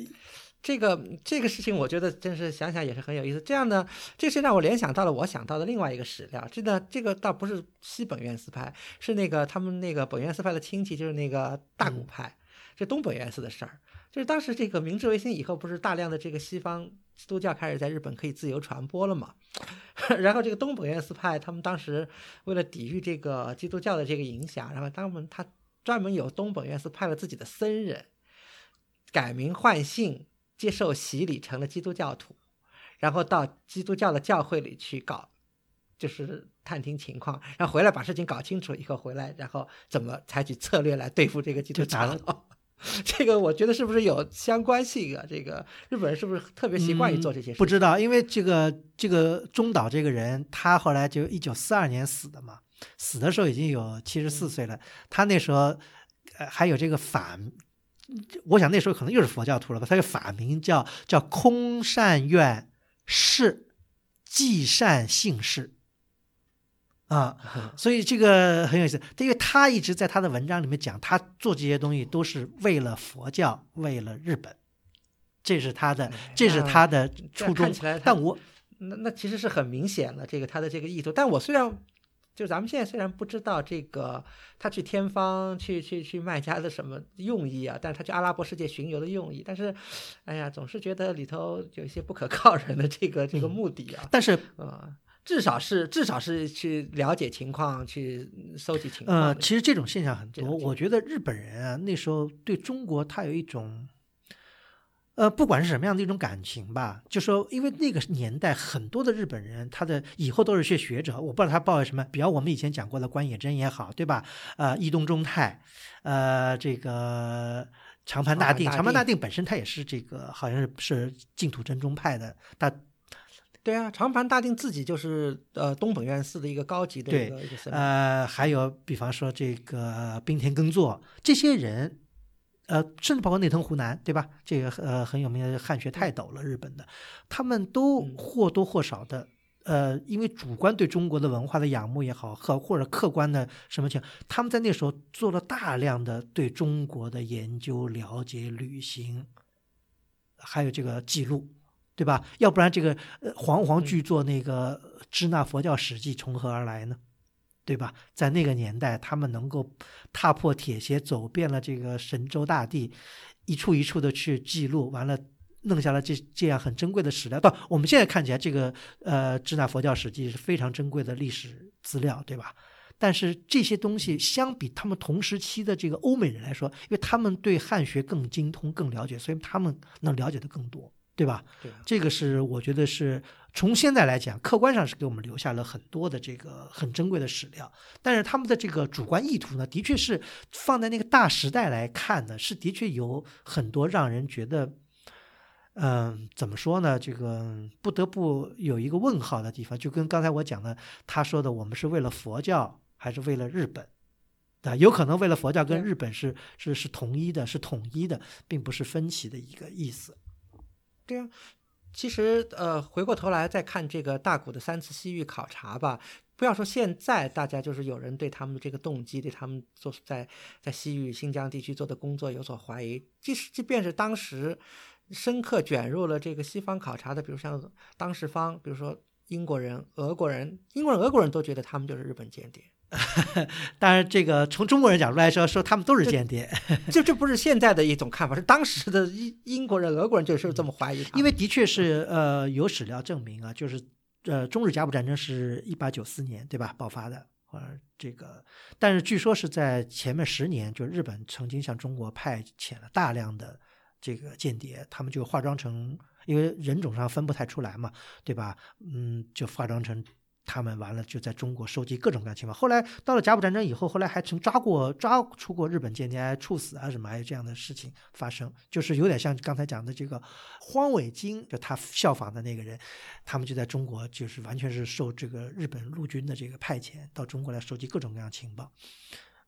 这个这个事情，我觉得真是想想也是很有意思。这样呢，这是让我联想到了我想到的另外一个史料。这个这个倒不是西本愿寺派，是那个他们那个本愿寺派的亲戚，就是那个大古派，这东本愿寺的事儿。就是当时这个明治维新以后，不是大量的这个西方基督教开始在日本可以自由传播了嘛？*laughs* 然后这个东本愿寺派，他们当时为了抵御这个基督教的这个影响，然后他们他专门有东本愿寺派了自己的僧人，改名换姓。接受洗礼成了基督教徒，然后到基督教的教会里去搞，就是探听情况，然后回来把事情搞清楚以后回来，然后怎么采取策略来对付这个基督教？*laughs* 这个我觉得是不是有相关性啊？这个日本人是不是特别习惯于做这些事？不知道，因为这个这个中岛这个人，他后来就一九四二年死的嘛，死的时候已经有七十四岁了，他那时候呃还有这个反。我想那时候可能又是佛教徒了吧？他的法名叫叫空善愿是济善姓氏啊，所以这个很有意思。因为他一直在他的文章里面讲，他做这些东西都是为了佛教，为了日本，这是他的，这是他的初衷。但我那那其实是很明显的，这个他的这个意图。但我虽然。就咱们现在虽然不知道这个他去天方去去去卖家的什么用意啊，但是他去阿拉伯世界巡游的用意，但是，哎呀，总是觉得里头有一些不可告人的这个这个目的啊。但是呃，至少是至少是去了解情况，去搜集情况。呃，其实这种现象很多。我觉得日本人啊，那时候对中国他有一种。呃，不管是什么样的一种感情吧，就说因为那个年代很多的日本人，他的以后都是些学者，我不知道他抱有什么，比方我们以前讲过的关野真也好，对吧？呃，伊东忠太，呃，这个长盘大定，长盘大定本身他也是这个好像是是净土真宗派的，他，对啊，长盘大定自己就是呃东本院寺的一个高级的一个一个呃，还有比方说这个冰田耕作这些人。呃，甚至包括内藤湖南，对吧？这个呃很有名的汉学泰斗了，日本的，他们都或多或少的，呃，因为主观对中国的文化的仰慕也好，和或者客观的什么情，他们在那时候做了大量的对中国的研究、了解、旅行，还有这个记录，对吧？要不然这个煌煌巨作那个《支那佛教史记》从何而来呢？对吧？在那个年代，他们能够踏破铁鞋走遍了这个神州大地，一处一处的去记录，完了弄下了这这样很珍贵的史料。不，我们现在看起来，这个呃《支那佛教史记》是非常珍贵的历史资料，对吧？但是这些东西相比他们同时期的这个欧美人来说，因为他们对汉学更精通、更了解，所以他们能了解的更多。对吧？对，这个是我觉得是从现在来讲，客观上是给我们留下了很多的这个很珍贵的史料。但是他们的这个主观意图呢，的确是放在那个大时代来看呢，是的确有很多让人觉得，嗯，怎么说呢？这个不得不有一个问号的地方。就跟刚才我讲的，他说的，我们是为了佛教还是为了日本？对，有可能为了佛教跟日本是是是统一的，是统一的，并不是分歧的一个意思。对呀、其实呃，回过头来再看这个大谷的三次西域考察吧，不要说现在大家就是有人对他们的这个动机，对他们做在在西域新疆地区做的工作有所怀疑，即使即便是当时深刻卷入了这个西方考察的，比如像当事方，比如说英国人、俄国人，英国人、俄国人都觉得他们就是日本间谍。*laughs* 当然，这个从中国人角度来说，说他们都是间谍，*laughs* 就这不是现在的一种看法，是当时的英英国人、俄国人就是这么怀疑他。因为的确是呃有史料证明啊，就是呃中日甲午战争是一八九四年对吧爆发的，呃这个，但是据说是在前面十年，就日本曾经向中国派遣了大量的这个间谍，他们就化妆成，因为人种上分不太出来嘛，对吧？嗯，就化妆成。他们完了就在中国收集各种各样情报。后来到了甲午战争以后，后来还曾抓过抓出过日本间谍，处死啊什么，还有这样的事情发生，就是有点像刚才讲的这个荒尾经，就他效仿的那个人，他们就在中国就是完全是受这个日本陆军的这个派遣到中国来收集各种各样情报。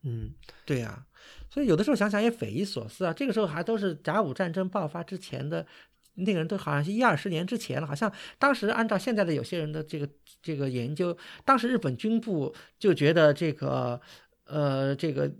嗯，对呀、所以有的时候想想也匪夷所思啊。这个时候还都是甲午战争爆发之前的那个人，都好像是一二十年之前了。好像当时按照现在的有些人的这个这个研究，当时日本军部就觉得这个呃这个。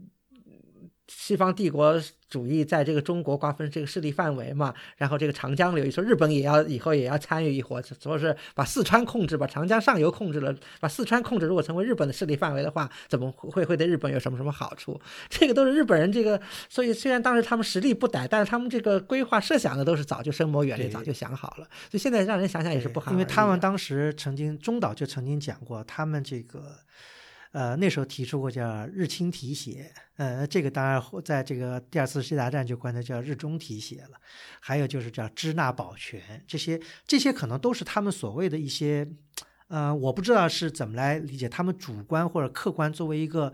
西方帝国主义在这个中国瓜分这个势力范围嘛，然后这个长江流域，说日本也要以后也要参与一伙，说是把四川控制，把长江上游控制了，把四川控制，如果成为日本的势力范围的话，怎么会会对日本有什么什么好处？*laughs* 这个都是日本人这个，所以虽然当时他们实力不逮，但是他们这个规划设想的都是早就深谋远虑，早就想好了。所以现在让人想想也是不好因为他们当时曾经中岛就曾经讲过，他们这个呃那时候提出过叫日清提携，呃这个当然在这个第二次世界大战就管它叫日中提携了，还有就是叫支那保全，这些这些可能都是他们所谓的一些呃我不知道是怎么来理解，他们主观或者客观作为一个。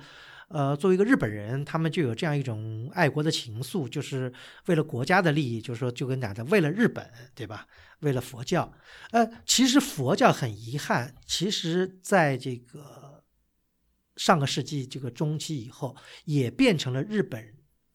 呃，作为一个日本人，他们就有这样一种爱国的情愫，就是为了国家的利益，就是说，就跟讲的，为了日本，对吧？为了佛教，呃，其实佛教很遗憾，其实在这个上个世纪这个中期以后，也变成了日本，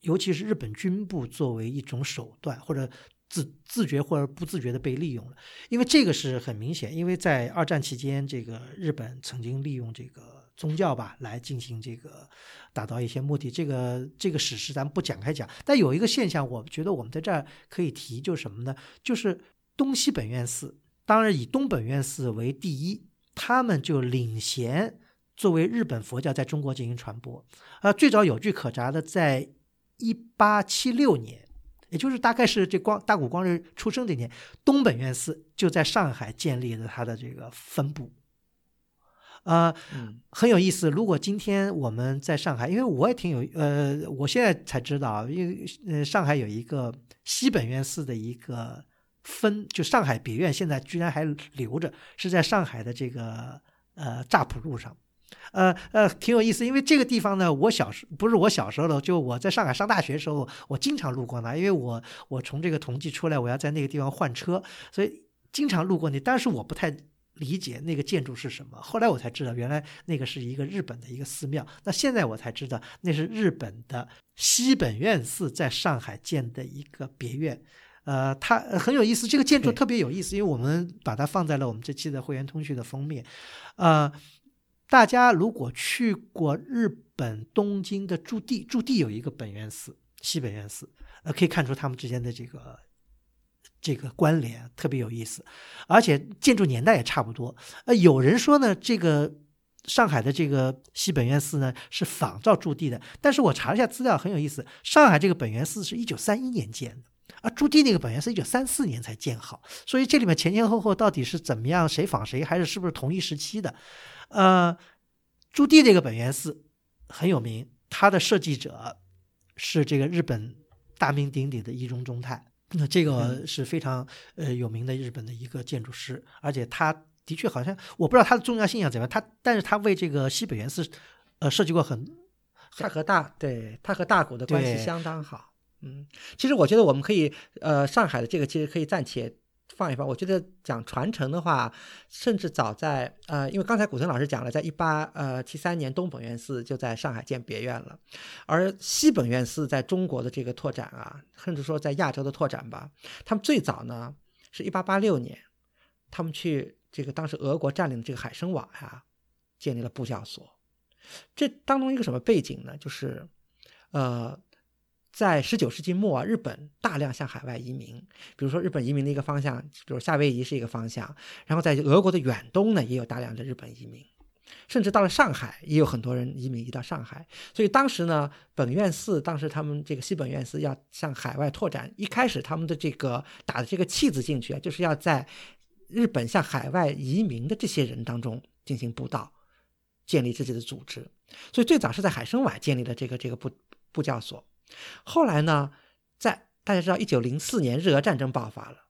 尤其是日本军部作为一种手段，或者自自觉或者不自觉的被利用了。因为这个是很明显，因为在二战期间，这个日本曾经利用这个宗教吧来进行这个达到一些目的。这个这个史实咱不展开讲，但有一个现象，我觉得我们在这儿可以提，就是什么呢？就是东西本院寺，当然以东本院寺为第一，他们就领衔作为日本佛教在中国进行传播。呃，最早有据可查的，在一八七六年，也就是大概是这光大谷光日出生这年，东本院寺就在上海建立了它的这个分部。呃，嗯很有意思。如果今天我们在上海，因为我也挺有呃，我现在才知道，因为呃，上海有一个西本院寺的一个分，就上海别院现在居然还留着，是在上海的这个呃乍浦路上。呃呃，挺有意思，因为这个地方呢，我小时不是我小时候了，就我在上海上大学的时候，我经常路过那，因为我我从这个同济出来，我要在那个地方换车，所以经常路过那，但是我不太理解那个建筑是什么。后来我才知道，原来那个是一个日本的一个寺庙。那现在我才知道，那是日本的西本院寺在上海建的一个别院。呃，它呃很有意思，这个建筑特别有意思，因为我们把它放在了我们这期的会员通讯的封面。呃，大家如果去过日本东京的驻地，驻地有一个本愿寺，西本愿寺，呃，可以看出他们之间的这个这个关联特别有意思，而且建筑年代也差不多。呃，有人说呢，这个上海的这个西本院寺呢是仿照驻地的，但是我查了一下资料，很有意思，上海这个本愿寺是一九三一年建的。而驻地那个本院是一九三四年才建好，所以这里面前前后后到底是怎么样，谁仿谁，还是是不是同一时期的？呃，朱棣这个本源寺很有名，它的设计者是这个日本大名鼎鼎的一中忠太，那这个是非常呃有名的日本的一个建筑师，而且他的确好像我不知道他的重要性怎么样，他但是他为这个西本院寺呃设计过很他和大对他和大谷的关系相当好。嗯，其实我觉得我们可以，呃，上海的这个其实可以暂且放一放。我觉得讲传承的话，甚至早在呃，因为刚才古森老师讲了，在一八呃七三年，东本院寺就在上海建别院了，而西本院寺在中国的这个拓展啊，甚至说在亚洲的拓展吧，他们最早呢是一八八六年，他们去这个当时俄国占领的这个海参崴呀，建立了布教所。这当中一个什么背景呢？就是呃。在十九世纪末，日本大量向海外移民，比如说日本移民的一个方向，比如夏威夷是一个方向，然后在俄国的远东呢，也有大量的日本移民，甚至到了上海，也有很多人移民移到上海。所以当时呢，本院寺当时他们这个西本院寺要向海外拓展，一开始他们的这个打的这个契子进去啊，就是要在日本向海外移民的这些人当中进行布道，建立自己的组织。所以最早是在海参崴建立了这个这个布布教所。后来呢，在大家知道，一九零四年日俄战争爆发了，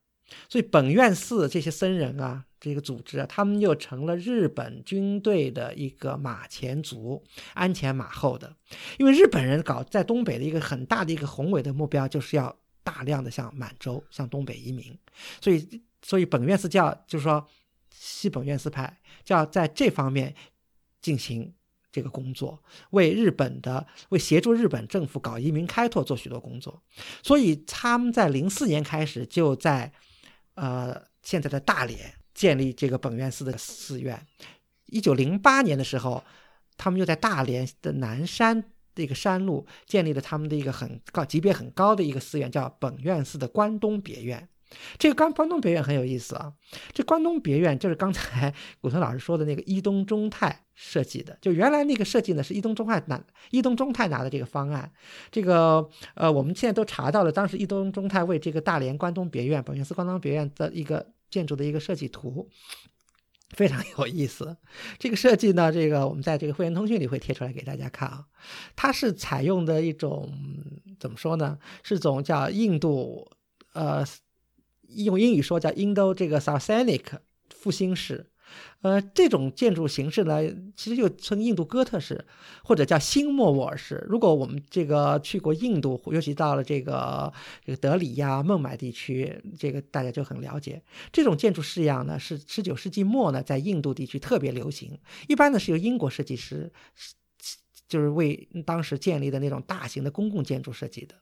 所以本院寺这些僧人啊，这个组织啊，他们又成了日本军队的一个马前卒，鞍前马后的。因为日本人搞在东北的一个很大的一个宏伟的目标，就是要大量的向满洲、向东北移民，所以，所以本院寺教就是说，西本院寺派就要在这方面进行。这个工作为日本的为协助日本政府搞移民开拓做许多工作，所以他们在零四年开始就在呃现在的大连建立这个本院寺的寺院。一九零八年的时候，他们又在大连的南山这个山路建立了他们的一个很高级别很高的一个寺院，叫本院寺的关东别院。这个关关东别院很有意思啊！这关东别院就是刚才 *laughs* 古村老师说的那个伊东忠太设计的。就原来那个设计呢，是伊东忠太拿伊东忠太拿的这个方案。这个呃，我们现在都查到了，当时伊东忠太为这个大连关东别院本院寺关东别院的一个建筑的一个设计图，非常有意思。这个设计呢，这个我们在这个会员通讯里会贴出来给大家看啊。它是采用的一种怎么说呢？是种叫印度呃。用英语说叫 Indo 这个 Saracenic 复兴式，呃，这种建筑形式呢，其实就称印度哥特式，或者叫新莫卧儿式。如果我们这个去过印度，尤其到了这个这个德里呀、孟买地区，这个大家就很了解。这种建筑式样呢，是十九世纪末呢，在印度地区特别流行。一般呢是由英国设计师，就是为当时建立的那种大型的公共建筑设计的。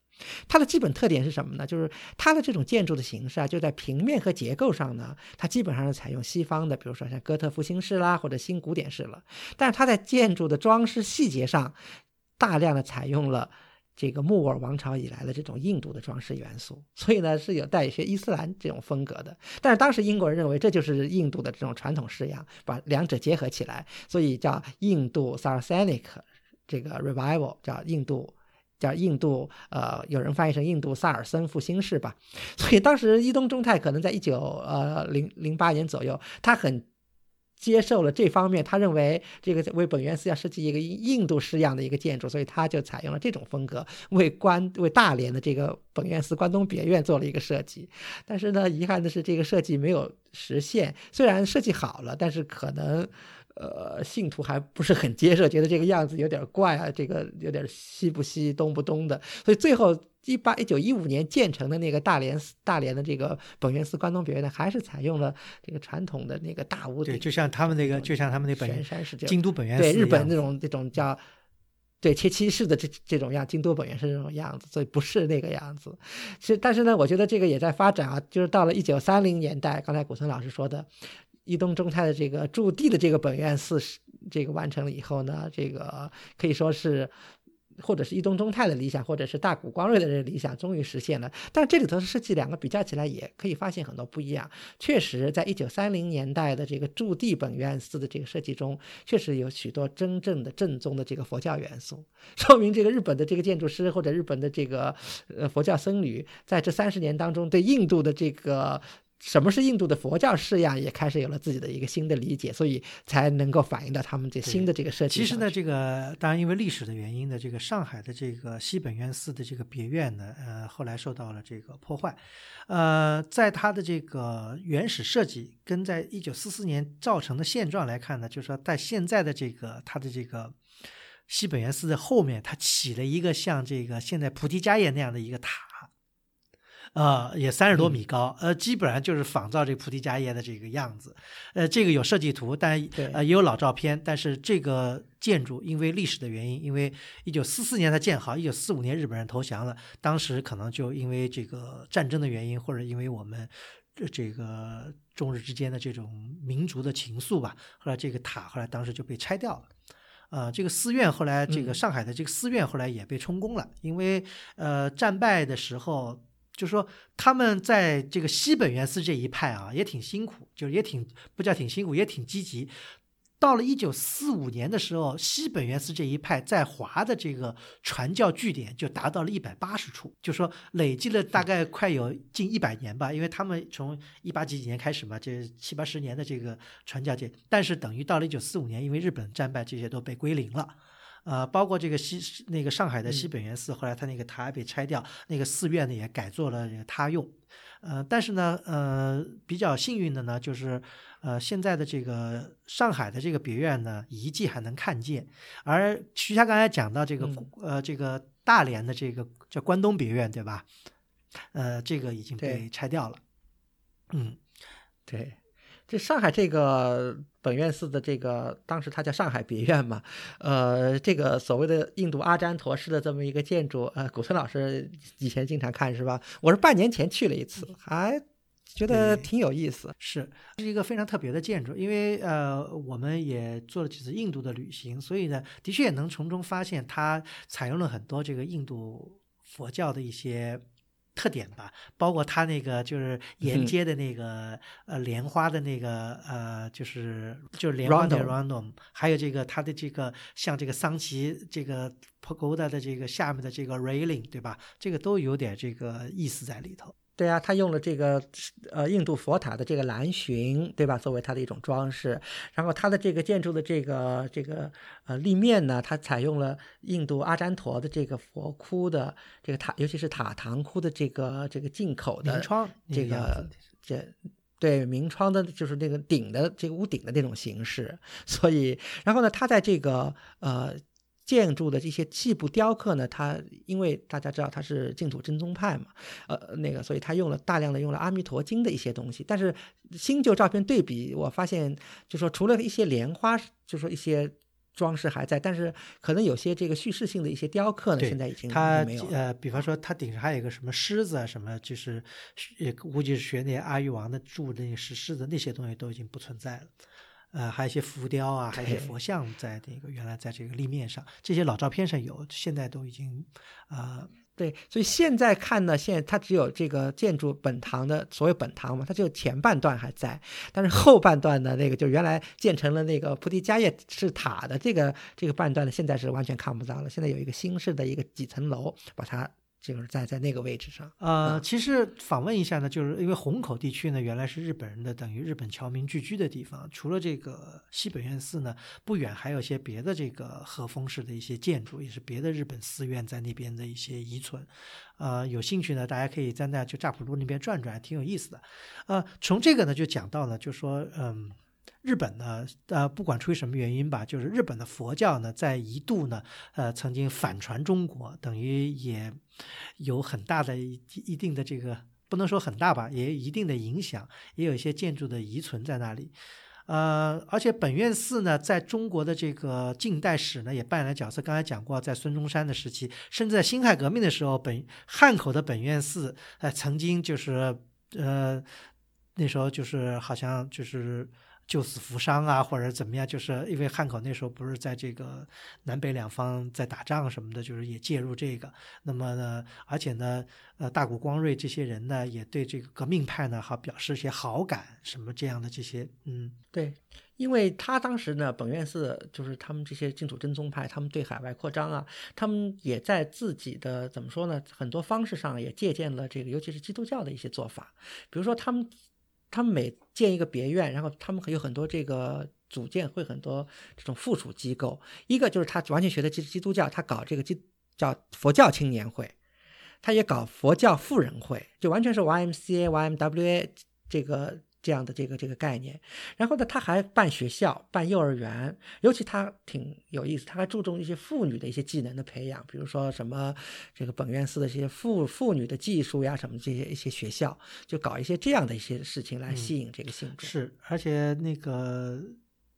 它的基本特点是什么呢？就是它的这种建筑的形式啊，就在平面和结构上呢，它基本上是采用西方的，比如说像哥特复兴式啦，或者新古典式了。但是它在建筑的装饰细节上，大量的采用了这个木尔王朝以来的这种印度的装饰元素，所以呢是有带一些伊斯兰这种风格的。但是当时英国人认为这就是印度的这种传统式样，把两者结合起来，所以叫印度 Saracenic 这个 Revival，叫印度。叫印度，呃，有人翻译成印度萨尔森复兴式吧。所以当时伊东忠太可能在一九呃零零八年左右，他很接受了这方面，他认为这个为本院寺要设计一个印度式样的一个建筑，所以他就采用了这种风格，为关为大连的这个本院寺关东别院做了一个设计。但是呢，遗憾的是这个设计没有实现，虽然设计好了，但是可能。呃，信徒还不是很接受，觉得这个样子有点怪啊，这个有点西不西东不东的，所以最后一八一九一五年建成的那个大连大连的这个本源寺关东别院呢，还是采用了这个传统的那个大屋顶，对，就像他们那个，就像他们那本山是这样京都本院对日本那种这种叫对切七式的这这种样，京都本院是这种样子，所以不是那个样子。其实，但是呢，我觉得这个也在发展啊，就是到了一九三零年代，刚才古村老师说的。伊东忠太的这个驻地的这个本院寺，这个完成了以后呢，这个可以说是，或者是伊东忠太的理想，或者是大谷光瑞的这个理想，终于实现了。但这里头的设计两个比较起来，也可以发现很多不一样。确实，在一九三零年代的这个驻地本院寺的这个设计中，确实有许多真正的正宗的这个佛教元素，说明这个日本的这个建筑师或者日本的这个呃佛教僧侣，在这三十年当中对印度的这个。什么是印度的佛教式样，也开始有了自己的一个新的理解，所以才能够反映到他们这新的这个设计。其实呢，这个当然因为历史的原因呢，这个上海的这个西本院寺的这个别院呢，呃，后来受到了这个破坏。呃，在它的这个原始设计跟在一九四四年造成的现状来看呢，就是说在现在的这个它的这个西本源寺的后面，它起了一个像这个现在菩提伽耶那样的一个塔。呃，也三十多米高，呃，基本上就是仿造这菩提迦耶的这个样子。呃，这个有设计图，但呃也有老照片，但是这个建筑因为历史的原因，因为一九四四年才建好，一九四五年日本人投降了，当时可能就因为这个战争的原因，或者因为我们这个中日之间的这种民族的情愫吧，后来这个塔后来当时就被拆掉了。呃，这个寺院后来，这个上海的这个寺院后来也被充公了，因为呃战败的时候，就说他们在这个西本愿寺这一派啊，也挺辛苦，就是也挺不叫挺辛苦，也挺积极。到了一九四五年的时候，西本愿寺这一派在华的这个传教据点就达到了一百八十处，就说累计了大概快有近一百年吧，因为他们从一八几几年开始嘛，这七八十年的这个传教界，但是等于到了一九四五年，因为日本战败，这些都被归零了，呃，包括这个西那个上海的西本愿寺，后来他那个塔被拆掉，那个寺院呢也改做了这个他用。呃，但是呢，呃，比较幸运的呢，就是呃，现在的这个上海的这个别院呢，遗迹还能看见。而徐霞刚才讲到这个，呃，这个大连的这个叫关东别院，对吧？呃，这个已经被拆掉了。嗯，对。这上海这个本院寺的这个，当时它叫上海别院嘛，呃，这个所谓的印度阿占陀式的这么一个建筑，呃，古村老师以前经常看是吧？我是半年前去了一次，还觉得挺有意思。是，是一个非常特别的建筑，因为呃，我们也做了几次印度的旅行，所以呢，的确也能从中发现它采用了很多这个印度佛教的一些。特点吧，包括它那个就是沿街的那个呃莲花的那个呃就是就是莲花的 random，还有这个它的这个像这个桑奇这个 pagoda 的这个下面的这个 railing，对吧？这个都有点这个意思在里头。对啊，他用了这个呃印度佛塔的这个蓝寻，对吧？作为它的一种装饰。然后它的这个建筑的这个这个呃立面呢，它采用了印度阿占陀的这个佛窟的这个塔，尤其是塔堂窟的这个这个进口的窗，这个这对明窗的，就是那个顶的这个屋顶的那种形式。所以，然后呢，它在这个呃。建筑的这些细部雕刻呢，它因为大家知道它是净土真宗派嘛，呃，那个，所以他用了大量的用了《阿弥陀经》的一些东西。但是新旧照片对比，我发现就说除了一些莲花，就说一些装饰还在，但是可能有些这个叙事性的一些雕刻呢，现在已经没有。呃，比方说它顶上还有一个什么狮子啊，什么就是也估计是学那阿育王的住的那个石狮子那些东西都已经不存在了。呃，还有一些浮雕啊，还有一些佛像在这个原来在这个立面上，这些老照片上有，现在都已经，呃，对，所以现在看呢，现在它只有这个建筑本堂的所谓本堂嘛，它只有前半段还在，但是后半段的那个就原来建成了那个菩提迦叶是塔的这个这个半段呢，现在是完全看不到了，现在有一个新式的一个几层楼把它。就是在在那个位置上，呃，其实访问一下呢，就是因为虹口地区呢，原来是日本人的等于日本侨民聚居的地方。除了这个西本院寺呢，不远还有一些别的这个和风式的一些建筑，也是别的日本寺院在那边的一些遗存。呃，有兴趣呢，大家可以在那就乍浦路那边转转，挺有意思的。呃，从这个呢就讲到了，就说嗯。日本呢，呃，不管出于什么原因吧，就是日本的佛教呢，在一度呢，呃，曾经反传中国，等于也有很大的一一定的这个，不能说很大吧，也一定的影响，也有一些建筑的遗存在那里。呃，而且本院寺呢，在中国的这个近代史呢，也扮演了角色。刚才讲过，在孙中山的时期，甚至在辛亥革命的时候，本汉口的本院寺，呃，曾经就是呃，那时候就是好像就是。救死扶伤啊，或者怎么样？就是因为汉口那时候不是在这个南北两方在打仗什么的，就是也介入这个。那么呢，而且呢，呃，大谷光瑞这些人呢，也对这个革命派呢，好表示一些好感，什么这样的这些，嗯，对，因为他当时呢，本愿寺就是他们这些净土真宗派，他们对海外扩张啊，他们也在自己的怎么说呢，很多方式上也借鉴了这个，尤其是基督教的一些做法，比如说他们。他们每建一个别院，然后他们有很多这个组建会很多这种附属机构。一个就是他完全学的基基督教，他搞这个基叫佛教青年会，他也搞佛教富人会，就完全是 YMCA、YMWA 这个这样的这个这个概念。然后呢，他还办学校、办幼儿园，尤其他挺有意思，他还注重一些妇女的一些技能的培养，比如说什么这个本院寺的这些妇妇女的技术呀，什么这些一些学校，就搞一些这样的一些事情来吸引这个性质。是，而且那个。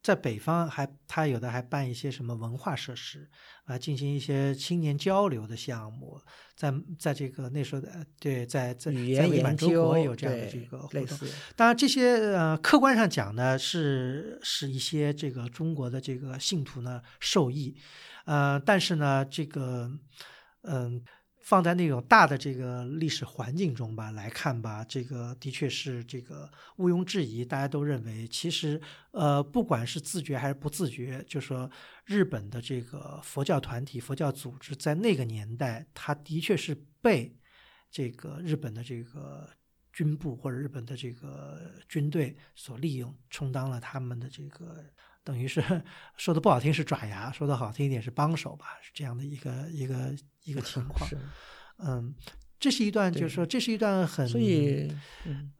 在北方还，他有的还办一些什么文化设施，啊，进行一些青年交流的项目，在在这个那时候的对，在在在伪满洲国有这样的这个活动。当然，这些呃，客观上讲呢，是使一些这个中国的这个信徒呢受益，呃，但是呢，这个嗯。放在那种大的这个历史环境中吧来看吧，这个的确是这个毋庸置疑。大家都认为，其实呃，不管是自觉还是不自觉，就说日本的这个佛教团体、佛教组织在那个年代，它的确是被这个日本的这个军部或者日本的这个军队所利用，充当了他们的这个。等于是说的不好听是爪牙，说的好听一点是帮手吧，是这样的一个一个一个情 *laughs* 况。嗯，这是一段，就是说这是一段很所以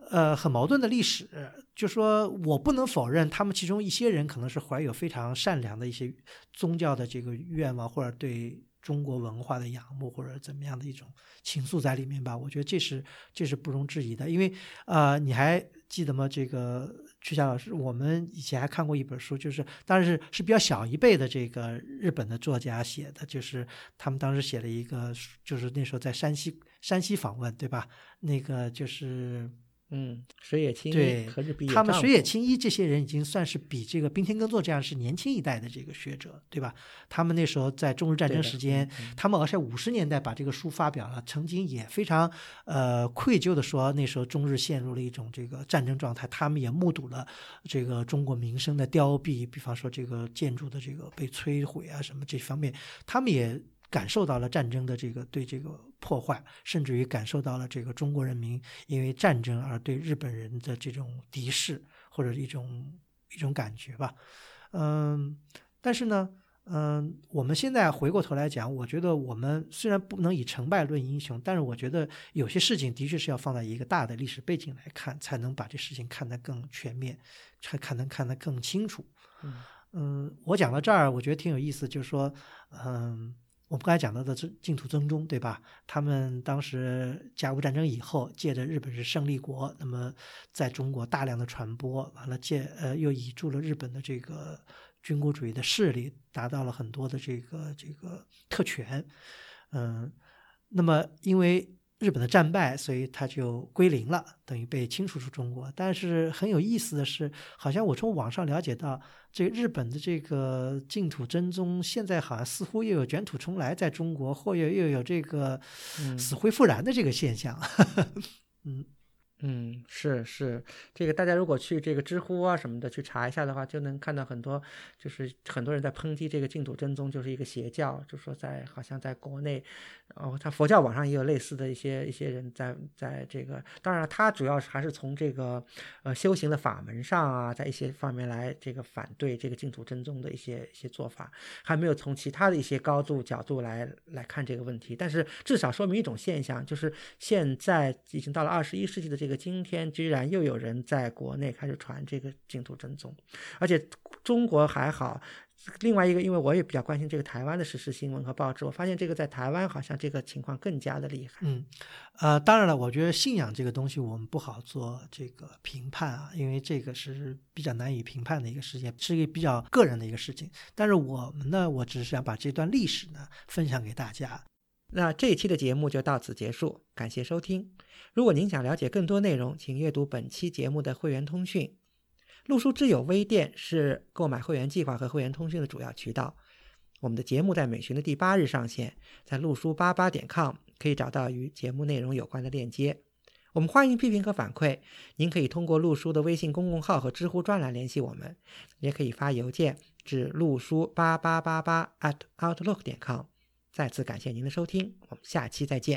呃很矛盾的历史。就说我不能否认，他们其中一些人可能是怀有非常善良的一些宗教的这个愿望，或者对中国文化的仰慕，或者怎么样的一种情愫在里面吧。我觉得这是这是不容置疑的，因为呃，你还记得吗？这个。曲霞老师，我们以前还看过一本书，就是当然是是比较小一辈的这个日本的作家写的，就是他们当时写了一个，就是那时候在山西山西访问，对吧？那个就是。嗯，水野清一对，和日比他们水野清一这些人已经算是比这个冰田耕作这样是年轻一代的这个学者，对吧？他们那时候在中日战争时间，他们而且五十年代把这个书发表了，曾经也非常呃愧疚的说，那时候中日陷入了一种这个战争状态，他们也目睹了这个中国民生的凋敝，比方说这个建筑的这个被摧毁啊什么这方面，他们也。感受到了战争的这个对这个破坏，甚至于感受到了这个中国人民因为战争而对日本人的这种敌视或者一种一种感觉吧。嗯，但是呢，嗯，我们现在回过头来讲，我觉得我们虽然不能以成败论英雄，但是我觉得有些事情的确是要放在一个大的历史背景来看，才能把这事情看得更全面，才看能看得更清楚。嗯，我讲到这儿，我觉得挺有意思，就是说，嗯。我们刚才讲到的这净土宗宗，对吧？他们当时甲午战争以后，借着日本是胜利国，那么在中国大量的传播，完了借呃又倚住了日本的这个军国主义的势力，达到了很多的这个这个特权，嗯，那么因为。日本的战败，所以它就归零了，等于被清除出中国。但是很有意思的是，好像我从网上了解到，这日本的这个净土真宗现在好像似乎又有卷土重来，在中国或又又有这个死灰复燃的这个现象。*laughs* 嗯。嗯，嗯是是，这个大家如果去这个知乎啊什么的去查一下的话，就能看到很多，就是很多人在抨击这个净土真宗就是一个邪教，就说在好像在国内，然后他佛教网上也有类似的一些一些人在在这个，当然他主要是还是从这个呃修行的法门上啊，在一些方面来这个反对这个净土真宗的一些一些做法，还没有从其他的一些高度角度来来看这个问题，但是至少说明一种现象，就是现在已经到了二十一世纪的这。这个今天居然又有人在国内开始传这个净土真宗，而且中国还好。另外一个，因为我也比较关心这个台湾的时事新闻和报纸，我发现这个在台湾好像这个情况更加的厉害。嗯，呃，当然了，我觉得信仰这个东西我们不好做这个评判啊，因为这个是比较难以评判的一个事件，是一个比较个人的一个事情。但是我们呢，我只是想把这段历史呢分享给大家。那这一期的节目就到此结束，感谢收听。如果您想了解更多内容，请阅读本期节目的会员通讯。陆书之友微店是购买会员计划和会员通讯的主要渠道。我们的节目在每旬的第八日上线，在陆书八八点 com 可以找到与节目内容有关的链接。我们欢迎批评和反馈，您可以通过陆书的微信公共号和知乎专栏联系我们，也可以发邮件至陆书八八八八 at outlook 点 com。再次感谢您的收听，我们下期再见。